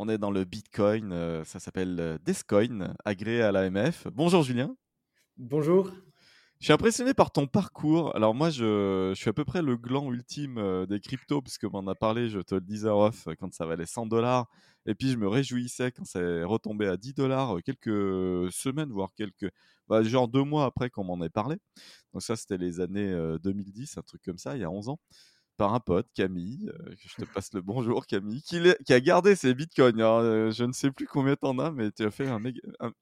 On est dans le Bitcoin, euh, ça s'appelle euh, Descoin, agréé à l'AMF. Bonjour Julien. Bonjour. Je suis impressionné par ton parcours. Alors moi, je, suis à peu près le gland ultime euh, des cryptos, puisque m'en a parlé, je te le disais off, quand ça valait 100 dollars. Et puis je me réjouissais quand c'est retombé à 10 dollars quelques semaines, voire quelques, bah, genre deux mois après qu'on m'en ait parlé. Donc ça, c'était les années 2010, un truc comme ça, il y a 11 ans par un pote, Camille, que je te passe le bonjour Camille, qui, qui a gardé ses bitcoins. je ne sais plus combien t'en as, mais tu as fait un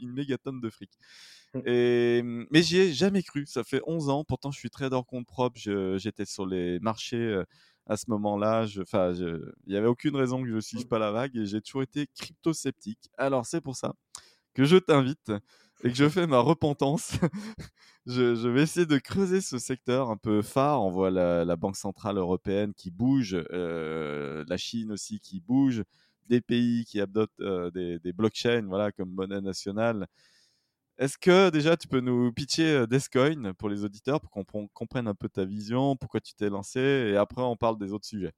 une méga tonne de fric. Mmh. Et, mmh, mais j'y ai jamais cru. Ça fait 11 ans. Pourtant, je suis trader compte propre. J'étais sur les marchés à ce moment-là. Enfin, il n'y avait aucune raison que je ne suive mmh. pas la vague et j'ai toujours été crypto-sceptique. Alors, c'est pour ça que je t'invite et que je fais ma repentance. je, vais essayer de creuser ce secteur un peu phare. On voit la, Banque Centrale Européenne qui bouge, la Chine aussi qui bouge, des pays qui adoptent des, des blockchains voilà, comme monnaie nationale. Est-ce que déjà tu peux nous pitcher Descoin pour les auditeurs pour qu'on comprenne un peu ta vision, pourquoi tu t'es lancé et après on parle des autres sujets?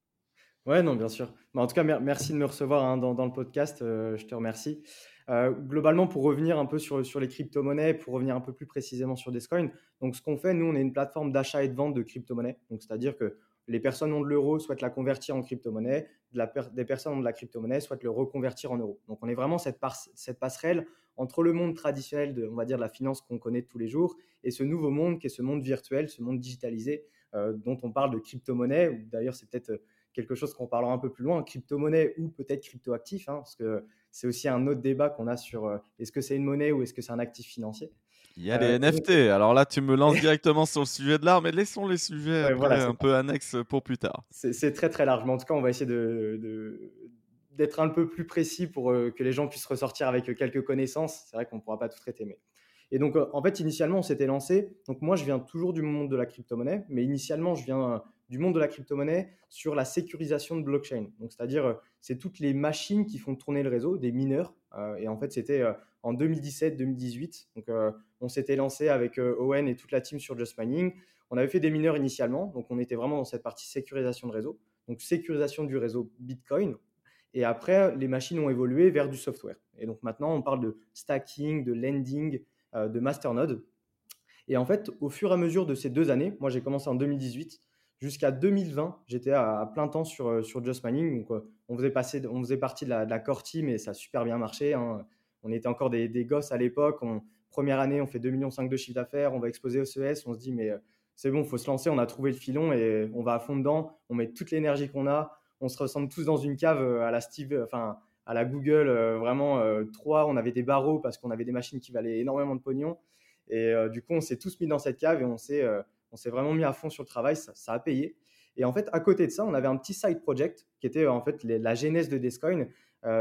Ouais, non, bien sûr. Mais en tout cas, merci de me recevoir hein, dans, le podcast. je te remercie. Globalement, pour revenir un peu sur, sur les crypto-monnaies, pour revenir un peu plus précisément sur Descoin, donc ce qu'on fait, nous, on est une plateforme d'achat et de vente de crypto-monnaies. Donc, c'est-à-dire que les personnes ont de l'euro, souhaitent la convertir en crypto-monnaie, des personnes ont de la crypto-monnaie, souhaitent le reconvertir en euros. Donc on est vraiment cette, cette passerelle entre le monde traditionnel de, on va dire, de la finance qu'on connaît tous les jours et ce nouveau monde qui est ce monde virtuel, ce monde digitalisé euh, dont on parle de crypto-monnaie, d'ailleurs c'est peut-être euh, quelque chose qu'on parlera un peu plus loin, crypto-monnaie ou peut-être crypto-actif, hein, parce que c'est aussi un autre débat qu'on a sur euh, est-ce que c'est une monnaie ou est-ce que c'est un actif financier. Il y a les NFT. Alors là, tu me lances directement sur le sujet de l'art, mais laissons les sujets un peu annexes pour plus tard. C'est très très large, mais en tout cas, on va essayer de, d'être un peu plus précis pour euh, que les gens puissent ressortir avec quelques connaissances. C'est vrai qu'on ne pourra pas tout traiter, mais. Et donc, euh, en fait, initialement, on s'était lancé. Donc, moi, je viens toujours du monde de la crypto-monnaie, mais initialement, je viens euh, du monde de la crypto-monnaie sur la sécurisation de blockchain. Donc, c'est-à-dire, c'est toutes les machines qui font tourner le réseau, des mineurs. et en fait, c'était en 2017-2018. Donc, on s'était lancé avec Owen et toute la team sur Just Mining. On avait fait des mineurs initialement, donc on était vraiment dans cette partie sécurisation de réseau. Donc, sécurisation du réseau Bitcoin. Et après, les machines ont évolué vers du software. Et donc maintenant, on parle de stacking, de lending, euh, de masternode. Et en fait, au fur et à mesure de ces deux années, moi j'ai commencé en 2018, jusqu'à 2020, j'étais à, plein temps sur, euh, sur Just Mining. Donc, euh, on, faisait passer, on faisait partie de la, core team et ça a super bien marché. Hein. On était encore des, gosses à l'époque. Première année, on fait 2,5 millions de chiffre d'affaires, on va exposer au CES, on se dit, mais c'est bon, faut se lancer, on a trouvé le filon et on va à fond dedans, on met toute l'énergie qu'on a, on se ressemble tous dans une cave euh, à la Steve, euh, enfin à la Google, euh, vraiment trois. On avait des barreaux parce qu'on avait des machines qui valaient énormément de pognon. Et du coup, on s'est tous mis dans cette cave et on s'est, on s'est vraiment mis à fond sur le travail. Ça, a payé. Et en fait, à côté de ça, on avait un petit side project qui était en fait la genèse de Descoin.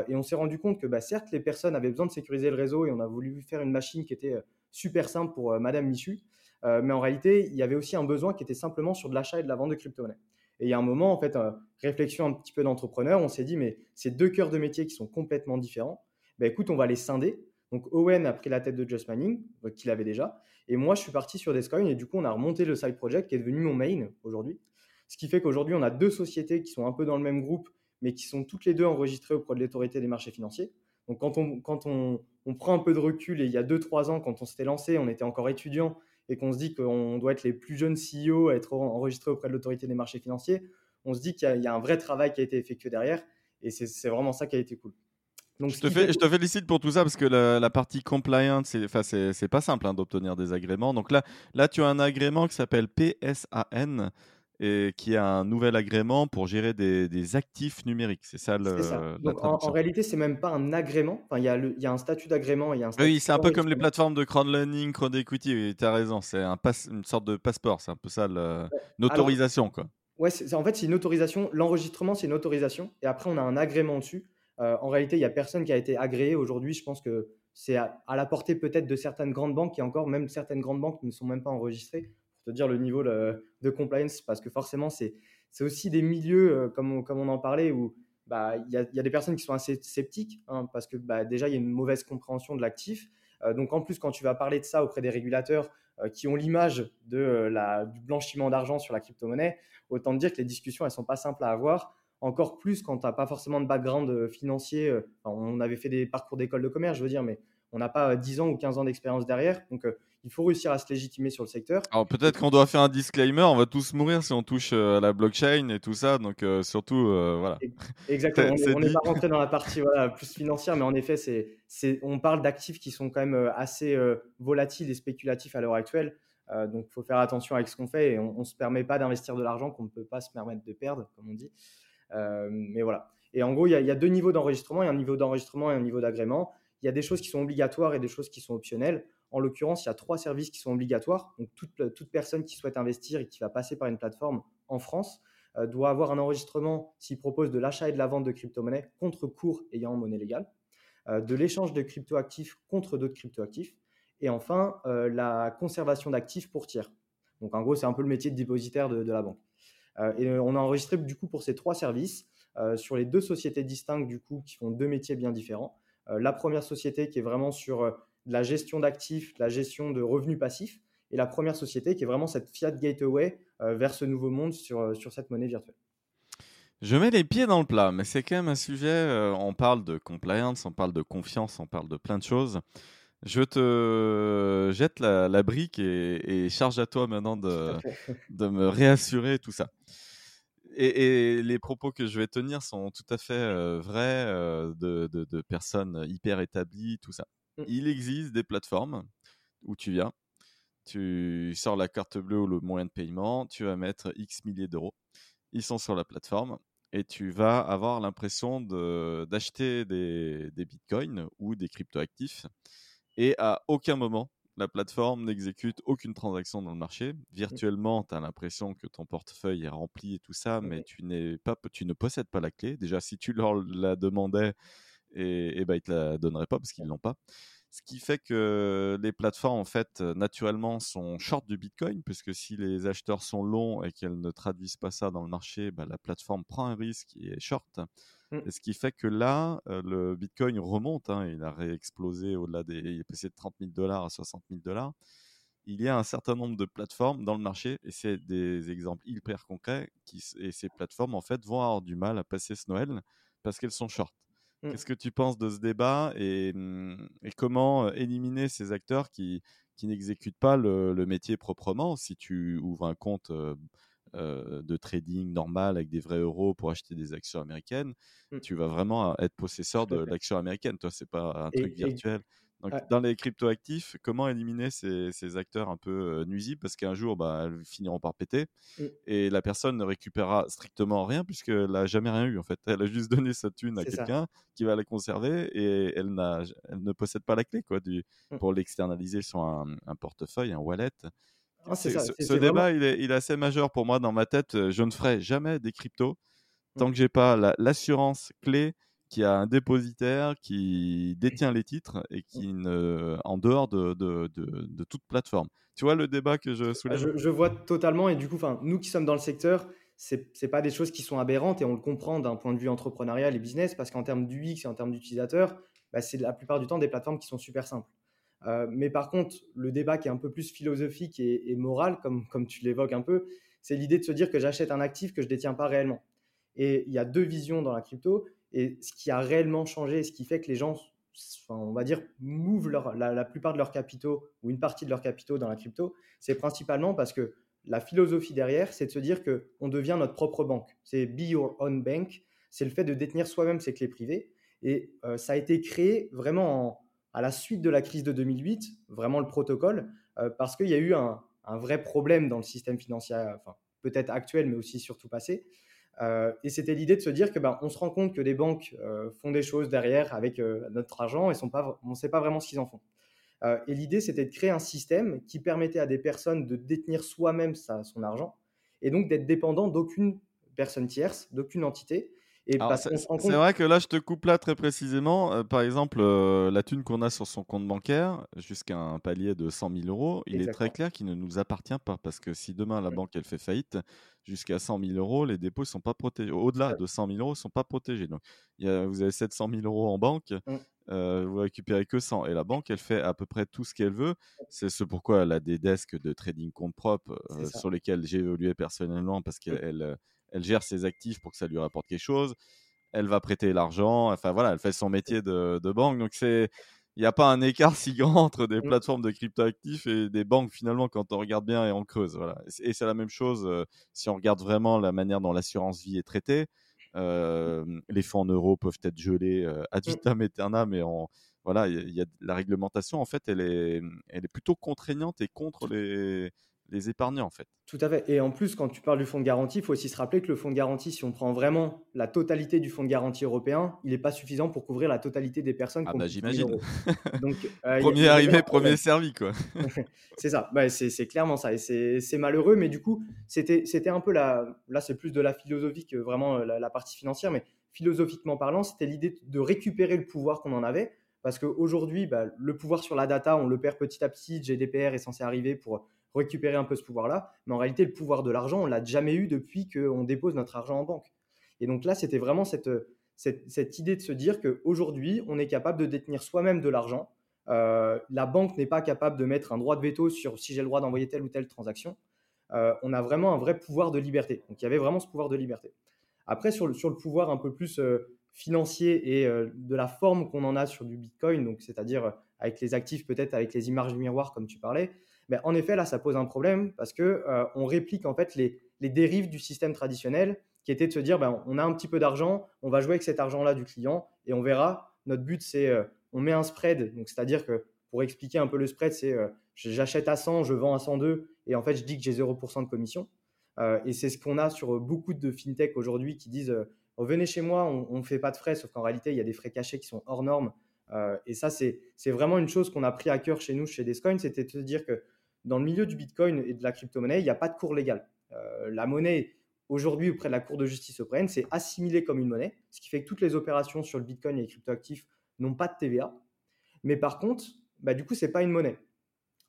et on s'est rendu compte que, bah, certes, les personnes avaient besoin de sécuriser le réseau et on a voulu faire une machine qui était super simple pour Madame Michu. mais en réalité, il y avait aussi un besoin qui était simplement sur de l'achat et de la vente de crypto-monnaies. Et il y a un moment, en fait, euh, réflexion un petit peu d'entrepreneur, on s'est dit, mais ces deux cœurs de métier qui sont complètement différents, bah, écoute, on va les scinder. Donc Owen a pris la tête de Just euh, qu'il avait déjà, et moi je suis parti sur Descoin, et du coup on a remonté le side project qui est devenu mon main aujourd'hui. Ce qui fait qu'aujourd'hui on a deux sociétés qui sont un peu dans le même groupe, mais qui sont toutes les deux enregistrées auprès de l'autorité des marchés financiers. Donc quand on, quand on, on prend un peu de recul, et il y a 2-3 ans, quand on s'était lancé, on était encore étudiant, et qu'on se dit qu'on doit être les plus jeunes CEO à être enregistrés auprès de l'autorité des marchés financiers, on se dit qu'il y, a un vrai travail qui a été effectué derrière. Et c'est vraiment ça qui a été cool. Donc, je, te je, te félicite pour tout ça parce que la, partie compliance, c'est pas simple hein, d'obtenir des agréments. Donc là, là, tu as un agrément qui s'appelle PSAN et qui a un nouvel agrément pour gérer des, actifs numériques. C'est ça le. en, réalité, c'est même pas un agrément. Enfin, il y, y, a un statut d'agrément Oui, c'est un peu comme les plateformes de crowdlending, crowd equity. tu as raison. C'est un une sorte de passeport. C'est un peu ça, une autorisation. quoi. Ouais, en fait, c'est une autorisation. L'enregistrement, c'est une autorisation. Et après, on a un agrément dessus. En réalité, il n'y a personne qui a été agréé aujourd'hui. Je pense que c'est à, la portée peut-être de certaines grandes banques et encore, même certaines grandes banques ne sont même pas enregistrées pour te dire le niveau de compliance parce que forcément, c'est aussi des milieux, comme, on, comme on en parlait, où bah, il y, a, y, a des personnes qui sont assez sceptiques hein, parce que bah, déjà, il y a une mauvaise compréhension de l'actif. donc en plus, quand tu vas parler de ça auprès des régulateurs, euh, qui ont l'image de euh, la, du blanchiment d'argent sur la crypto-monnaie, autant dire que les discussions, elles sont pas simples à avoir. Encore plus quand tu n'as pas forcément de background euh, financier. on avait fait des parcours d'école de commerce, je veux dire, mais on n'a pas 10 ans ou 15 ans d'expérience derrière. Donc, il faut réussir à se légitimer sur le secteur. Alors peut-être qu'on doit faire un disclaimer, on va tous mourir si on touche à la blockchain et tout ça, donc surtout, voilà. Exactement, on n'est pas rentré dans la partie voilà, plus financière, mais en effet, c'est, on parle d'actifs qui sont quand même assez volatiles et spéculatifs à l'heure actuelle. donc il faut faire attention avec ce qu'on fait et on ne se permet pas d'investir de l'argent qu'on ne peut pas se permettre de perdre, comme on dit. Mais voilà. Et en gros, il y, a deux niveaux d'enregistrement, il y a un niveau d'enregistrement et un niveau d'agrément. Il y a des choses qui sont obligatoires et des choses qui sont optionnelles. En l'occurrence, il y a trois services qui sont obligatoires. Donc, toute, personne qui souhaite investir et qui va passer par une plateforme en France euh, doit avoir un enregistrement s'il propose de l'achat et de la vente de crypto-monnaies contre cours ayant monnaie légale, euh, de l'échange de crypto-actifs contre d'autres crypto-actifs, et enfin euh, la conservation d'actifs pour tiers. Donc, en gros, c'est un peu le métier de dépositaire de la banque. Et on a enregistré du coup pour ces trois services sur les deux sociétés distinctes du coup qui font deux métiers bien différents. la première société qui est vraiment sur la gestion d'actifs, la gestion de revenus passifs, et la première société qui est vraiment cette Fiat Gateway euh, vers ce nouveau monde sur, euh, sur cette monnaie virtuelle. Je mets les pieds dans le plat, mais c'est quand même un sujet, euh, on parle de compliance, on parle de confiance, on parle de plein de choses. Je te jette la, brique et, charge à toi maintenant de, de me réassurer tout ça. Et, les propos que je vais tenir sont tout à fait vrais de, de, de, personnes hyper établies, tout ça. Mmh. Il existe des plateformes où tu viens, tu sors la carte bleue ou le moyen de paiement, tu vas mettre X milliers d'euros. Ils sont sur la plateforme et tu vas avoir l'impression d'acheter des, des, bitcoins ou des cryptoactifs. Et à aucun moment, la plateforme n'exécute aucune transaction dans le marché. Mmh. Virtuellement, tu as l'impression que ton portefeuille est rempli et tout ça, mais tu, pas, tu ne possèdes pas la clé. Déjà, si tu leur la demandais, et, et bah, ils te la donneraient pas parce qu'ils l'ont pas. Ce qui fait que les plateformes, en fait, naturellement, sont short du Bitcoin, puisque si les acheteurs sont longs et qu'elles ne traduisent pas ça dans le marché, bah, la plateforme prend un risque et est short. Mmh. Et ce qui fait que là, le Bitcoin remonte, hein, il a réexplosé au-delà des. Il est passé de 30 000 dollars à 60 000 dollars. Il y a un certain nombre de plateformes dans le marché, et c'est des exemples hyper concrets, qui, et ces plateformes, en fait, vont avoir du mal à passer ce Noël parce qu'elles sont short. Mmh. Qu'est-ce que tu penses de ce débat et, mmh, comment éliminer ces acteurs qui, qui n'exécutent pas le, métier proprement? Si tu ouvres un compte de trading normal avec des vrais euros pour acheter des actions américaines, mmh. tu vas vraiment être possesseur de l'action américaine. Toi, c'est pas un truc virtuel. Donc, dans les cryptoactifs, comment éliminer ces, acteurs un peu nuisibles? Parce qu'un jour, bah, elles finiront par péter mmh. et la personne ne récupérera strictement rien puisqu'elle n'a jamais rien eu en fait. Elle a juste donné sa thune à quelqu'un qui va la conserver et elle, elle ne possède pas la clé quoi, du, mmh. pour l'externaliser sur un, portefeuille, un wallet. Ah, ce, débat, il, est, il, est, assez majeur pour moi dans ma tête. Je ne ferai jamais des cryptos tant mmh. que j'ai pas l'assurance clé qui a un dépositaire qui détient les titres et qui ne, en dehors de, de, de, toute plateforme. Tu vois le débat que je soulève? je, vois totalement et du coup, nous qui sommes dans le secteur, c'est n'est pas des choses qui sont aberrantes et on le comprend d'un point de vue entrepreneurial et business parce qu'en termes d'UX et en termes d'utilisateurs, bah, c'est la plupart du temps des plateformes qui sont super simples. Euh, mais par contre, le débat qui est un peu plus philosophique et, moral, comme, tu l'évoques un peu, c'est l'idée de se dire que j'achète un actif que je ne détiens pas réellement. Et il y a deux visions dans la crypto. Et ce qui a réellement changé, ce qui fait que les gens, on va dire, move la, plupart de leurs capitaux ou une partie de leurs capitaux dans la crypto, c'est principalement parce que la philosophie derrière, c'est de se dire qu'on devient notre propre banque. C'est be your own bank. C'est le fait de détenir soi-même ses clés privées. Et euh, ça a été créé vraiment à la suite de la crise de 2008, vraiment le protocole, euh, parce qu'il y a eu un, vrai problème dans le système financier, enfin, peut-être actuel, mais aussi surtout passé, euh, et c'était l'idée de se dire que ben, on se rend compte que les banques euh, font des choses derrière avec notre argent et sont pas, on ne sait pas vraiment ce qu'ils en font. et l'idée, c'était de créer un système qui permettait à des personnes de détenir soi-même son argent et donc d'être dépendant d'aucune personne tierce, d'aucune entité. C'est vrai que là, je te coupe là très précisément. Euh, par exemple, euh, la thune qu'on a sur son compte bancaire, jusqu'à un palier de 100 000 euros, il est très clair qu'il ne nous appartient pas. Parce que si demain la banque elle fait faillite, jusqu'à 100 000 euros, les dépôts ne sont pas protégés. Au-delà de 100 000 euros, ils ne sont pas protégés. Donc, y a, vous avez 700 000 euros en banque, mmh. euh, vous récupérez que 100. Et la banque, elle fait à peu près tout ce qu'elle veut. C'est ce pourquoi elle a des desks de trading compte propre sur lesquels j'ai évolué personnellement parce mmh. qu'elle elle gère ses actifs pour que ça lui rapporte quelque chose. Elle va prêter l'argent. Enfin voilà, elle fait son métier de, banque. Donc c'est il n'y a pas un écart si grand entre des mmh. plateformes de crypto-actifs et des banques finalement quand on regarde bien et on creuse. Voilà. Et c'est la même chose euh, si on regarde vraiment la manière dont l'assurance vie est traitée. Euh, les fonds en euros peuvent être gelés euh, ad mmh. vitam aeternam, mais on, voilà, il y, a la réglementation en fait, elle est, elle est plutôt contraignante et contre les, les épargnants en fait. Tout à fait. Et en plus, quand tu parles du fonds de garantie, il faut aussi se rappeler que le fonds de garantie, si on prend vraiment la totalité du fonds de garantie européen, il n'est pas suffisant pour couvrir la totalité des personnes. Ah bah j'imagine. Donc euh, premier arrivé, premier servi quoi. c'est ça. Bah, c'est clairement ça. Et c'est malheureux, mais du coup, c'était un peu la. Là, c'est plus de la philosophie que vraiment euh, la, partie financière, mais philosophiquement parlant, c'était l'idée de récupérer le pouvoir qu'on en avait. Parce qu'aujourd'hui, bah, le pouvoir sur la data, on le perd petit à petit. GDPR est censé arriver pour récupérer un peu ce pouvoir-là. Mais en réalité, le pouvoir de l'argent, on l'a jamais eu depuis qu'on dépose notre argent en banque. Et donc là, c'était vraiment cette, cette, idée de se dire qu'aujourd'hui, on est capable de détenir soi-même de l'argent. Euh, la banque n'est pas capable de mettre un droit de veto sur si j'ai le droit d'envoyer telle ou telle transaction. Euh, on a vraiment un vrai pouvoir de liberté. Donc il y avait vraiment ce pouvoir de liberté. Après, sur le, sur le pouvoir un peu plus euh, financier et de la forme qu'on en a sur du Bitcoin, c'est-à-dire avec les actifs, peut-être avec les images du miroir, comme tu parlais, ben, en effet, là, ça pose un problème parce que euh, on réplique en fait les, dérives du système traditionnel qui était de se dire, ben, on a un petit peu d'argent, on va jouer avec cet argent-là du client et on verra. Notre but, c'est euh, on met un spread, donc c'est-à-dire que pour expliquer un peu le spread, c'est euh, j'achète à 100, je vends à 102 et en fait, je dis que j'ai 0% de commission. et c'est ce qu'on a sur beaucoup de fintech aujourd'hui qui disent venez chez moi, on ne fait pas de frais, sauf qu'en réalité, il y a des frais cachés qui sont hors normes. et ça, c'est vraiment une chose qu'on a pris à cœur chez nous, chez Descoin, c'était de se dire que dans le milieu du Bitcoin et de la crypto-monnaie, il n'y a pas de cours légal. Euh, la monnaie, aujourd'hui, auprès de la Cour de justice européenne, c'est assimilé comme une monnaie, ce qui fait que toutes les opérations sur le Bitcoin et les cryptoactifs n'ont pas de TVA. Mais par contre, bah, du coup, ce n'est pas une monnaie,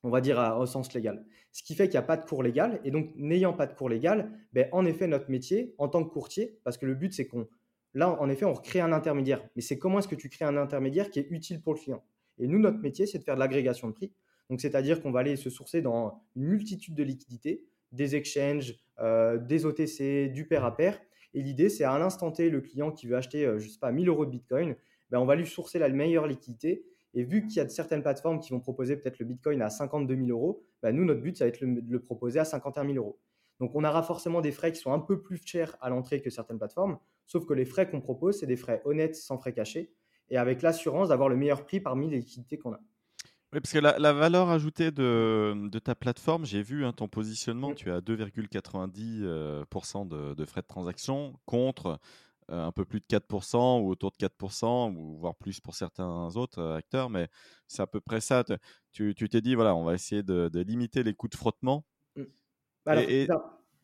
on va dire au sens légal. Ce qui fait qu'il n'y a pas de cours légal. Et donc, n'ayant pas de cours légal, ben, en effet, notre métier, en tant que courtier, parce que le but, c'est qu'on. Là, en effet, on recrée un intermédiaire. Mais c'est comment est-ce que tu crées un intermédiaire qui est utile pour le client? Et nous, notre métier, c'est de faire de l'agrégation de prix. Donc, c'est-à-dire qu'on va aller se sourcer dans une multitude de liquidités, des exchanges, euh, des OTC, du pair à pair. Et l'idée, c'est à l'instant T, le client qui veut acheter, euh, je sais pas, 1000 euros de Bitcoin, ben, on va lui sourcer la meilleure liquidité. Et vu qu'il y a certaines plateformes qui vont proposer peut-être le Bitcoin à 52 000 euros, ben, nous, notre but, ça va être de le proposer à 51 000 euros. Donc, on aura forcément des frais qui sont un peu plus chers à l'entrée que certaines plateformes, sauf que les frais qu'on propose, c'est des frais honnêtes, sans frais cachés, et avec l'assurance d'avoir le meilleur prix parmi les liquidités qu'on a. Oui, parce que la, valeur ajoutée de, ta plateforme, j'ai vu hein, ton positionnement, mmh. tu as 2,90% euh, de, frais de transaction contre euh, un peu plus de 4% ou autour de 4%, ou voire plus pour certains autres euh, acteurs, mais c'est à peu près ça. Tu t'es dit, voilà, on va essayer de, limiter les coûts de frottement. Mmh.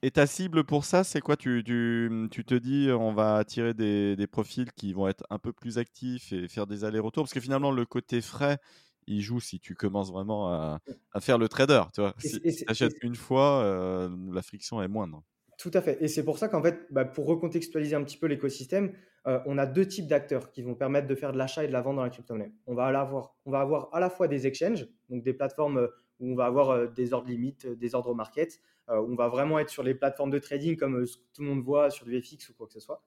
et, ta cible pour ça, c'est quoi? Tu, tu, te dis, on va attirer des, des, profils qui vont être un peu plus actifs et faire des allers-retours? Parce que finalement, le côté frais, il joue si tu commences vraiment à, faire le trader. Tu vois? Si tu achètes une fois, euh, la friction est moindre. Tout à fait. Et c'est pour ça qu'en fait, bah, pour recontextualiser un petit peu l'écosystème, euh, on a deux types d'acteurs qui vont permettre de faire de l'achat et de la vente dans la crypto-monnaie. On va avoir, on va avoir à la fois des exchanges, donc des plateformes où on va avoir des ordres limites, des ordres market, où on va vraiment être sur les plateformes de trading comme tout le monde voit sur du FX ou quoi que ce soit.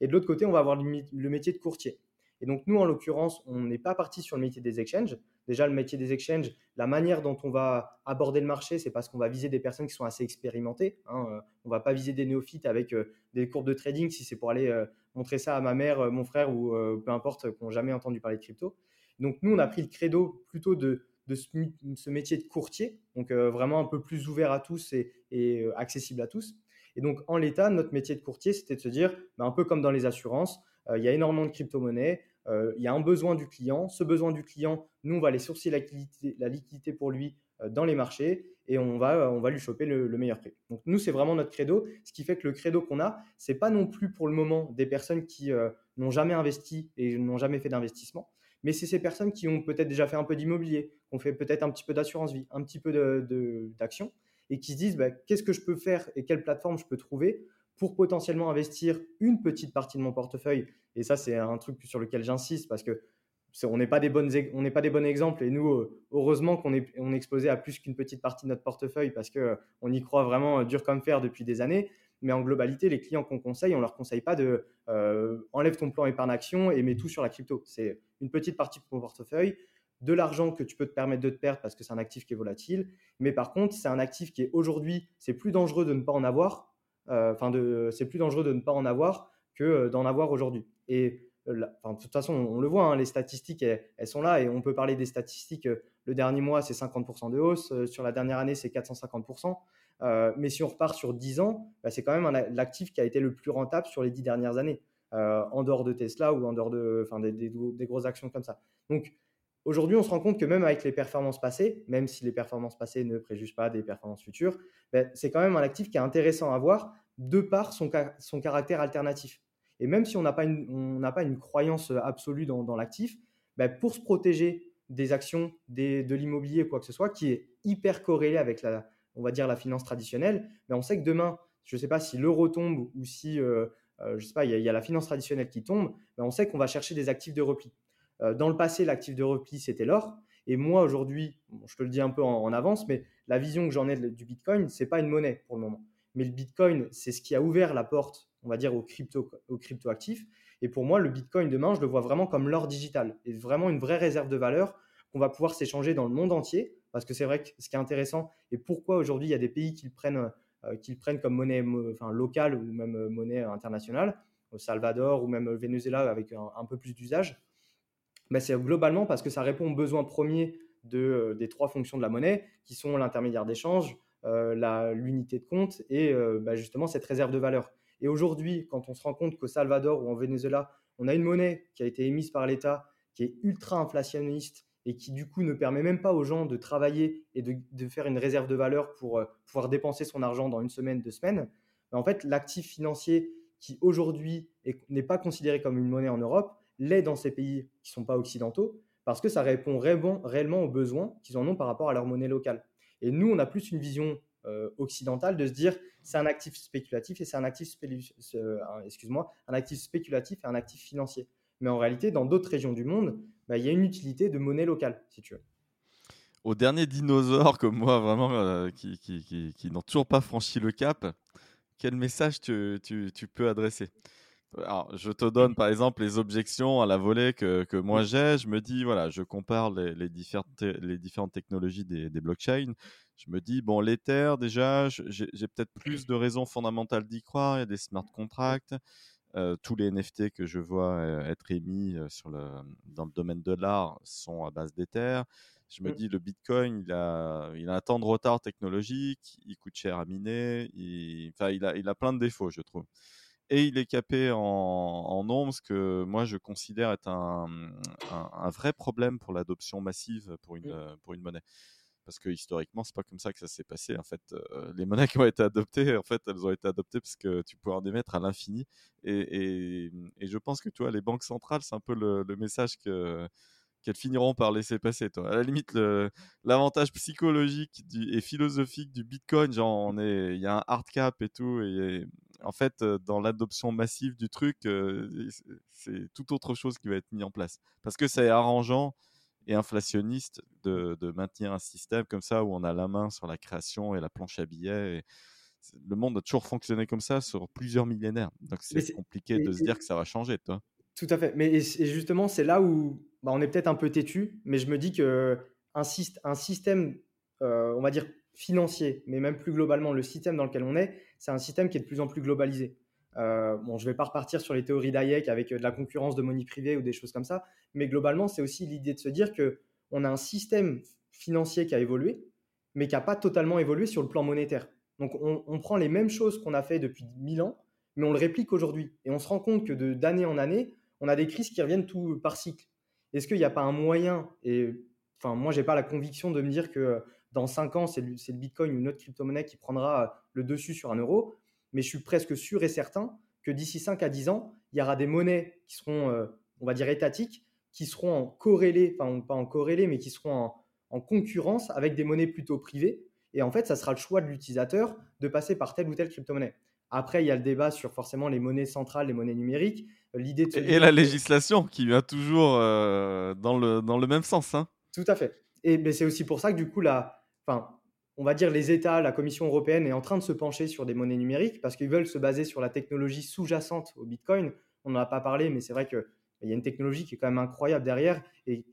Et de l'autre côté, on va avoir le métier de courtier. Et donc, nous, en l'occurrence, on n'est pas parti sur le métier des exchanges. Déjà, le métier des exchanges, la manière dont on va aborder le marché, c'est parce qu'on va viser des personnes qui sont assez expérimentées. Hein. Euh, on va pas viser des néophytes avec euh, des cours de trading si c'est pour aller euh, montrer ça à ma mère, mon frère ou peu importe, qui n'ont jamais entendu parler de crypto. Donc, nous, on a pris le credo plutôt de, ce, métier de courtier, donc vraiment un peu plus ouvert à tous et, accessible à tous. Et donc, en l'état, notre métier de courtier, c'était de se dire, bah, un peu comme dans les assurances, il y a énormément de crypto-monnaies, il y a un besoin du client. Ce besoin du client, nous, on va aller sourcer la liquidité, pour lui dans les marchés et on va, on va lui choper le, meilleur prix. Donc nous, c'est vraiment notre credo, ce qui fait que le credo qu'on a, c'est pas non plus pour le moment des personnes qui n'ont jamais investi et n'ont jamais fait d'investissement, mais c'est ces personnes qui ont peut-être déjà fait un peu d'immobilier, qui ont fait peut-être un petit peu d'assurance vie, un petit peu d'action, de, et qui se disent bah, qu'est-ce que je peux faire et quelle plateforme je peux trouver pour potentiellement investir une petite partie de mon portefeuille. Et ça, c'est un truc sur lequel j'insiste parce que on n'est pas des bonnes on n'est pas des bons exemples. Et nous euh, heureusement qu'on est on est exposé à plus qu'une petite partie de notre portefeuille parce que euh, on y croit vraiment euh, dur comme fer depuis des années. Mais en globalité les clients qu'on conseille on leur conseille pas de enlève ton plan épargne action et mets tout sur la crypto. C'est une petite partie de ton portefeuille de l'argent que tu peux te permettre de te perdre parce que c'est un actif qui est volatile. Mais par contre c'est un actif qui est aujourd'hui c'est plus dangereux de ne pas en avoir enfin c'est plus dangereux de ne pas en avoir que d'en avoir aujourd'hui et de toute façon, on le voit, hein, les statistiques, elles, sont là et on peut parler des statistiques. Euh, le dernier mois, c'est 50% de hausse. Euh, sur la dernière année, c'est 450%. Euh, mais si on repart sur 10 ans, bah, c'est quand même l'actif qui a été le plus rentable sur les 10 dernières années, en dehors de Tesla ou en dehors de, des, des, grosses actions comme ça. Donc, aujourd'hui, on se rend compte que même avec les performances passées, même si les performances passées ne préjugent pas des performances futures, bah, c'est quand même un actif qui est intéressant à voir de par son, caractère alternatif. Et même si on n'a pas, une, croyance euh, absolue dans, l'actif, bah, pour se protéger des actions, de l'immobilier, quoi que ce soit, qui est hyper corrélé avec la, on va dire, la finance traditionnelle, mais on sait que demain, je ne sais pas si l'euro tombe ou si, euh, euh, sais pas, il y, a la finance traditionnelle qui tombe, on sait qu'on va chercher des actifs de repli. Dans le passé, l'actif de repli, c'était l'or. Et moi, aujourd'hui, je te le dis un peu en, avance, mais la vision que j'en ai du Bitcoin, ce n'est pas une monnaie pour le moment. Mais le Bitcoin, c'est ce qui a ouvert la porte on va dire, aux, crypto, aux cryptoactifs. Et pour moi, le Bitcoin demain, je le vois vraiment comme l'or digital et vraiment une vraie réserve de valeur qu'on va pouvoir s'échanger dans le monde entier. Parce que c'est vrai que ce qui est intéressant et pourquoi aujourd'hui il y a des pays qui le prennent, euh, qui prennent comme monnaie locale ou même euh, monnaie internationale, au Salvador ou même au Venezuela avec un, peu plus d'usage, ben c'est globalement parce que ça répond aux besoins premiers de, euh, des trois fonctions de la monnaie qui sont l'intermédiaire d'échange, l'unité de compte et ben justement cette réserve de valeur. Et aujourd'hui, quand on se rend compte qu'au Salvador ou en Venezuela, on a une monnaie qui a été émise par l'État, qui est ultra inflationniste et qui du coup ne permet même pas aux gens de travailler et de, faire une réserve de valeur pour euh, pouvoir dépenser son argent dans une semaine, deux semaines, ben, en fait, l'actif financier qui aujourd'hui n'est pas considéré comme une monnaie en Europe, l'est dans ces pays qui ne sont pas occidentaux, parce que ça répond réellement aux besoins qu'ils en ont par rapport à leur monnaie locale. Et nous, on a plus une vision euh, occidentale de se dire c'est un actif spéculatif et c'est un actif un actif spéculatif et un actif financier. Mais en réalité, dans d'autres régions du monde, bah, il y a une utilité de monnaie locale, si tu veux. Au dernier dinosaure comme moi, vraiment, euh, qui, qui, n'ont toujours pas franchi le cap, quel message tu peux adresser? Alors, je te donne par exemple les objections à la volée que, que moi j'ai. Je me dis, voilà, je compare les, les, différentes, les différentes technologies des, des blockchains je me dis, bon, l'Ether, déjà, j'ai peut-être plus de raisons fondamentales d'y croire. Il y a des smart contracts. Euh, tous les NFT que je vois euh, être émis euh, sur le, dans le domaine de l'art sont à base d'Ether. Je me mmh. dis, le Bitcoin, il a, il a un temps de retard technologique, il coûte cher à miner, il, enfin, il, a, il a plein de défauts, je trouve. Et il est capé en, en nombre, ce que moi je considère être un, un, vrai problème pour l'adoption massive pour une, mmh. pour une monnaie. Parce que historiquement c'est pas comme ça que ça s'est passé en fait euh, les monnaies qui ont été adoptées en fait elles ont été adoptées parce que tu pouvais en émettre à l'infini. Et, et, je pense que tu vois les banques centrales c'est un peu le, message que qu'elles finiront par laisser passer toi. À la limite l'avantage psychologique et philosophique du bitcoin genre on est il y a un hard cap et tout et en fait dans l'adoption massive du truc euh, c'est tout autre chose qui va être mis en place parce que c'est arrangeant et inflationniste de, de, maintenir un système comme ça où on a la main sur la création et la planche à billets. Et le monde a toujours fonctionné comme ça sur plusieurs millénaires. Donc c'est compliqué de se dire que ça va changer, toi. Tout à fait. Mais et, justement, c'est là où bah, on est peut-être un peu têtu, mais je me dis que un, un système, euh, on va dire financier, mais même plus globalement, le système dans lequel on est, c'est un système qui est de plus en plus globalisé. Euh, bon, je ne vais pas repartir sur les théories d'Hayek avec euh, de la concurrence de money privée ou des choses comme ça, mais globalement, c'est aussi l'idée de se dire que on a un système financier qui a évolué, mais qui n'a pas totalement évolué sur le plan monétaire. Donc, on, prend les mêmes choses qu'on a fait depuis 1000 ans, mais on le réplique aujourd'hui. Et on se rend compte que d'année en année, on a des crises qui reviennent tout par cycle. Est-ce qu'il n'y a pas un moyen, et enfin, moi, j'ai pas la conviction de me dire que dans 5 ans, c'est le, le, Bitcoin ou une autre crypto-monnaie qui prendra le dessus sur un euro. Mais je suis presque sûr et certain que d'ici 5 à 10 ans, il y aura des monnaies qui seront, on va dire, étatiques, qui seront en corrélé, enfin pas en corrélé, mais qui seront en, concurrence avec des monnaies plutôt privées. Et en fait, ça sera le choix de l'utilisateur de passer par telle ou telle crypto-monnaie. Après, il y a le débat sur forcément les monnaies centrales, les monnaies numériques. L'idée et, la législation qui vient toujours euh, dans, le, dans le même sens. Hein. Tout à fait. Et c'est aussi pour ça que du coup, la, enfin, on va dire les États, la Commission européenne est en train de se pencher sur des monnaies numériques parce qu'ils veulent se baser sur la technologie sous-jacente au Bitcoin. On n'en a pas parlé, mais c'est vrai que il y a une technologie qui est quand même incroyable derrière. Et,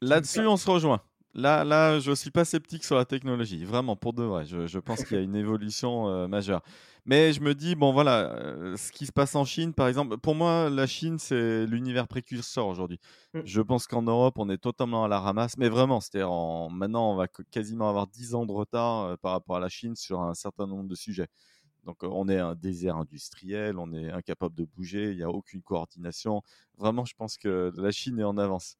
Là-dessus, on se rejoint. Là, là, je suis pas sceptique sur la technologie, vraiment pour de vrai. Je, pense qu'il y a une évolution euh, majeure. Mais je me dis, bon voilà, euh, ce qui se passe en Chine, par exemple, pour moi, la Chine, c'est l'univers précurseur aujourd'hui. Mm. Je pense qu'en Europe, on est totalement à la ramasse, mais vraiment, c'est-à-dire maintenant, on va quasiment avoir 10 ans de retard euh, par rapport à la Chine sur un certain nombre de sujets. Donc on est un désert industriel, on est incapable de bouger, il n'y a aucune coordination. Vraiment, je pense que la Chine est en avance.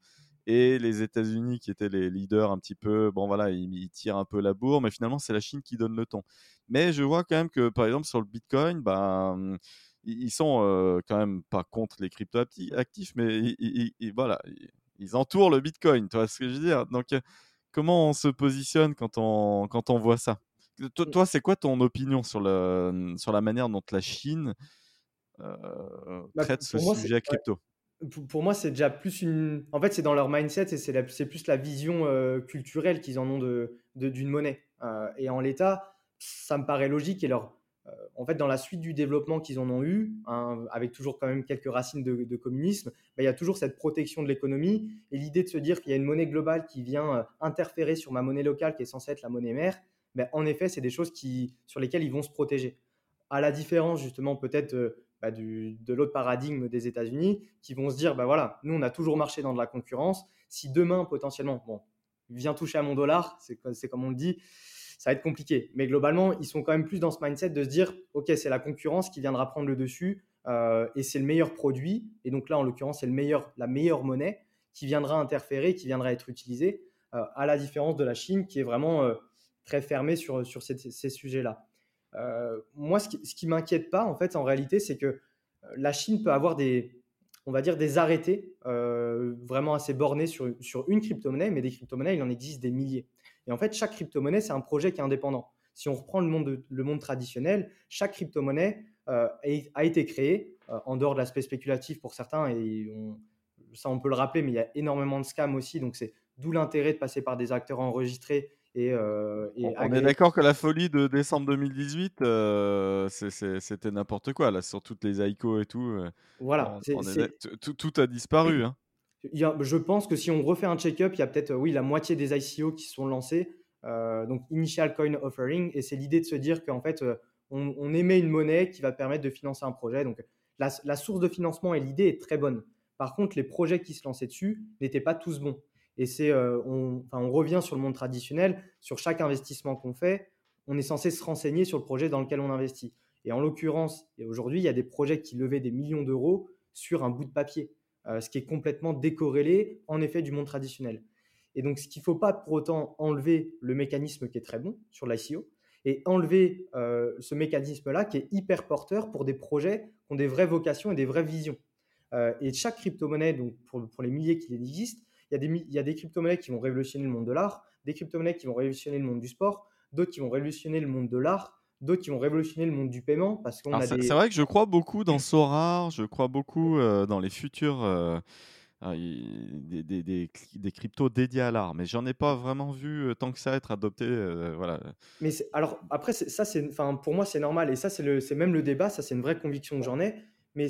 Et les États-Unis, qui étaient les leaders un petit peu, bon voilà, ils, tirent un peu la bourre, mais finalement, c'est la Chine qui donne le ton. Mais je vois quand même que, par exemple, sur le Bitcoin, ben, ils sont quand même pas contre les crypto-actifs, mais ils, voilà, ils entourent le Bitcoin, tu vois ce que je veux dire? Donc, comment on se positionne quand on, quand on voit ça? Toi, c'est quoi ton opinion sur, le, sur la manière dont la Chine euh, bah, traite ce sujet crypto? Pour, moi, c'est déjà plus une. En fait, c'est dans leur mindset et c'est plus la vision euh, culturelle qu'ils en ont d'une de, monnaie. Euh, et en l'état, ça me paraît logique. Et leur, en fait, dans la suite du développement qu'ils en ont eu, hein, avec toujours quand même quelques racines de, communisme, bah, il y a toujours cette protection de l'économie et l'idée de se dire qu'il y a une monnaie globale qui vient interférer sur ma monnaie locale qui est censée être la monnaie mère en effet, c'est des choses qui, sur lesquelles ils vont se protéger. À la différence, justement, peut-être euh, bah, de l'autre paradigme des États-Unis, qui vont se dire bah voilà, nous, on a toujours marché dans de la concurrence. Si demain, potentiellement, bon, vient toucher à mon dollar, c'est comme on le dit, ça va être compliqué. Mais globalement, ils sont quand même plus dans ce mindset de se dire ok, c'est la concurrence qui viendra prendre le dessus euh, et c'est le meilleur produit. Et donc là, en l'occurrence, c'est le meilleur, la meilleure monnaie qui viendra interférer, qui viendra être utilisée, euh, à la différence de la Chine qui est vraiment très fermé sur, sur ces, sujets-là. Euh, moi, ce qui, ce qui m'inquiète pas, en fait, en réalité, c'est que euh, la Chine peut avoir des, on va dire, des arrêtés euh, vraiment assez bornés sur, sur une crypto-monnaie, mais des crypto-monnaies, il en existe des milliers. Et en fait, chaque crypto-monnaie, c'est un projet qui est indépendant. Si on reprend le monde, le monde traditionnel, chaque crypto-monnaie a été créée en dehors de l'aspect spéculatif pour certains, et ça on peut le rappeler, mais il y a énormément de scams aussi, donc c'est d'où l'intérêt de passer par des acteurs enregistrés et, euh, on est d'accord que la folie de décembre 2018, euh, c'était n'importe quoi, là, sur toutes les ICO et tout. Euh, voilà. tout, a disparu. Hein. je pense que si on refait un check-up, il y a peut-être oui, la moitié des ICO qui sont lancés. donc, Initial Coin Offering. Et c'est l'idée de se dire qu'en fait, on, émet une monnaie qui va permettre de financer un projet. Donc, la, la source de financement et l'idée est très bonne. Par contre, les projets qui se lançaient dessus n'étaient pas tous bons. Et c'est, euh, on, on, revient sur le monde traditionnel. Sur chaque investissement qu'on fait, on est censé se renseigner sur le projet dans lequel on investit. Et en l'occurrence, aujourd'hui, il y a des projets qui levaient des millions d'euros sur un bout de papier, euh, ce qui est complètement décorrélé, en effet, du monde traditionnel. Et donc, ce qu'il ne faut pas pour autant enlever le mécanisme qui est très bon sur l'ICO et enlever euh, ce mécanisme-là qui est hyper porteur pour des projets qui ont des vraies vocations et des vraies visions. et chaque crypto-monnaie, donc pour, pour, les milliers qui existent, il y a des, il y a des crypto-monnaies qui vont révolutionner le monde de l'art, des crypto-monnaies qui vont révolutionner le monde du sport, d'autres qui vont révolutionner le monde de l'art, d'autres qui vont révolutionner le monde du paiement parce qu'on a c'est, vrai que je crois beaucoup dans Sorar, je crois beaucoup euh, dans les futurs euh, ah, des, des, des, des, cryptos dédiés à l'art, mais j'en ai pas vraiment vu euh, tant que ça être adopté. voilà. Mais alors après ça c'est, enfin pour moi c'est normal et ça c'est le, c'est même le débat, ça c'est une vraie conviction que j'en ai. Mais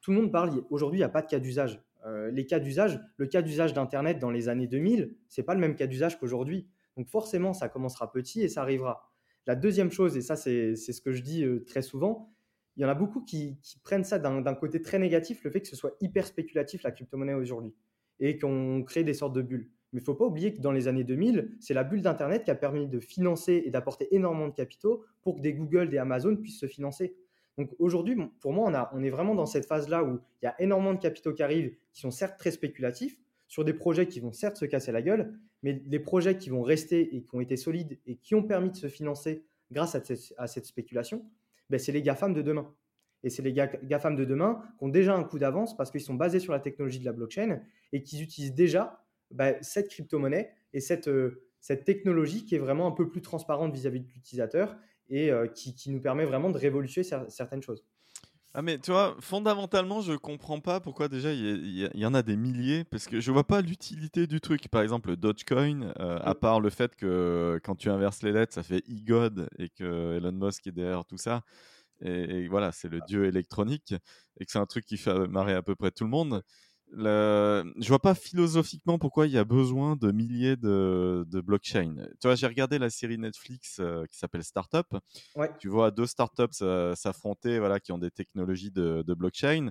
tout le monde parle. Aujourd'hui il n'y a pas de cas d'usage. Euh, les cas d'usage, le cas d'usage d'Internet dans les années 2000, c'est pas le même cas d'usage qu'aujourd'hui. Donc forcément, ça commencera petit et ça arrivera. La deuxième chose, et ça c'est ce que je dis euh, très souvent, il y en a beaucoup qui, prennent ça d'un côté très négatif, le fait que ce soit hyper spéculatif la crypto-monnaie aujourd'hui, et qu'on crée des sortes de bulles. Mais il faut pas oublier que dans les années 2000, c'est la bulle d'Internet qui a permis de financer et d'apporter énormément de capitaux pour que des Google, des Amazon puissent se financer. Donc aujourd'hui, pour moi, on, est vraiment dans cette phase-là où il y a énormément de capitaux qui arrivent, qui sont certes très spéculatifs, sur des projets qui vont certes se casser la gueule, mais les projets qui vont rester et qui ont été solides et qui ont permis de se financer grâce à, cette spéculation, ben, c'est les GAFAM de demain. Et c'est les GAFAM de demain qui ont déjà un coup d'avance parce qu'ils sont basés sur la technologie de la blockchain et qu'ils utilisent déjà ben, cette crypto-monnaie et cette, euh, cette technologie qui est vraiment un peu plus transparente vis-à-vis de l'utilisateur et euh, qui, qui, nous permet vraiment de révolutionner certaines choses. Ah mais tu vois, fondamentalement, je comprends pas pourquoi déjà il y, en a des milliers, parce que je vois pas l'utilité du truc. Par exemple, Dogecoin, euh, à part le fait que quand tu inverses les lettres, ça fait e-God et que Elon Musk est derrière tout ça. Et, et voilà, c'est le dieu électronique et que c'est un truc qui fait marrer à peu près tout le monde le... je vois pas philosophiquement pourquoi il y a besoin de milliers de, de blockchains. Tu vois, j'ai regardé la série Netflix euh, qui s'appelle Startup. Tu vois deux startups euh, s'affronter, voilà, qui ont des technologies de, de, blockchain.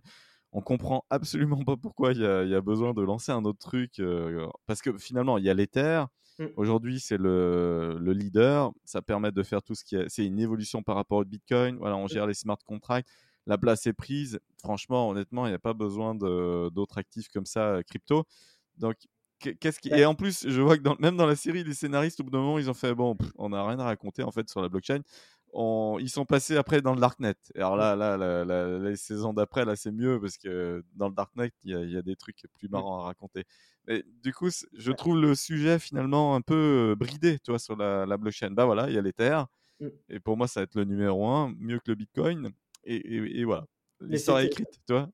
On comprend absolument pas pourquoi il y, a, y a besoin de lancer un autre truc, euh, parce que finalement il y a l'Ether. Mm. Aujourd'hui, c'est le, le, leader. Ça permet de faire tout ce qui est. C'est une évolution par rapport au Bitcoin. Voilà, on mm. gère les smart contracts la place est prise. Franchement, honnêtement, il n'y a pas besoin d'autres actifs comme ça euh, crypto. Donc, qu'est-ce qui... Et en plus, je vois que même dans la série, les scénaristes, au bout d'un moment, ils ont fait bon, on n'a rien à raconter en fait sur la blockchain. Ils sont passés après dans le darknet. Et alors là, là, les saisons d'après, là, c'est mieux parce que dans le darknet, il y, a des trucs plus mmh. marrants à raconter. Mais du coup, je trouve le sujet finalement un peu euh, bridé, tu vois, sur la, blockchain. Bah voilà, il y a l'Ether. Mmh. Et pour moi, ça va être le numéro un, mieux que le Bitcoin et, voilà. L'histoire est écrite, tu vois.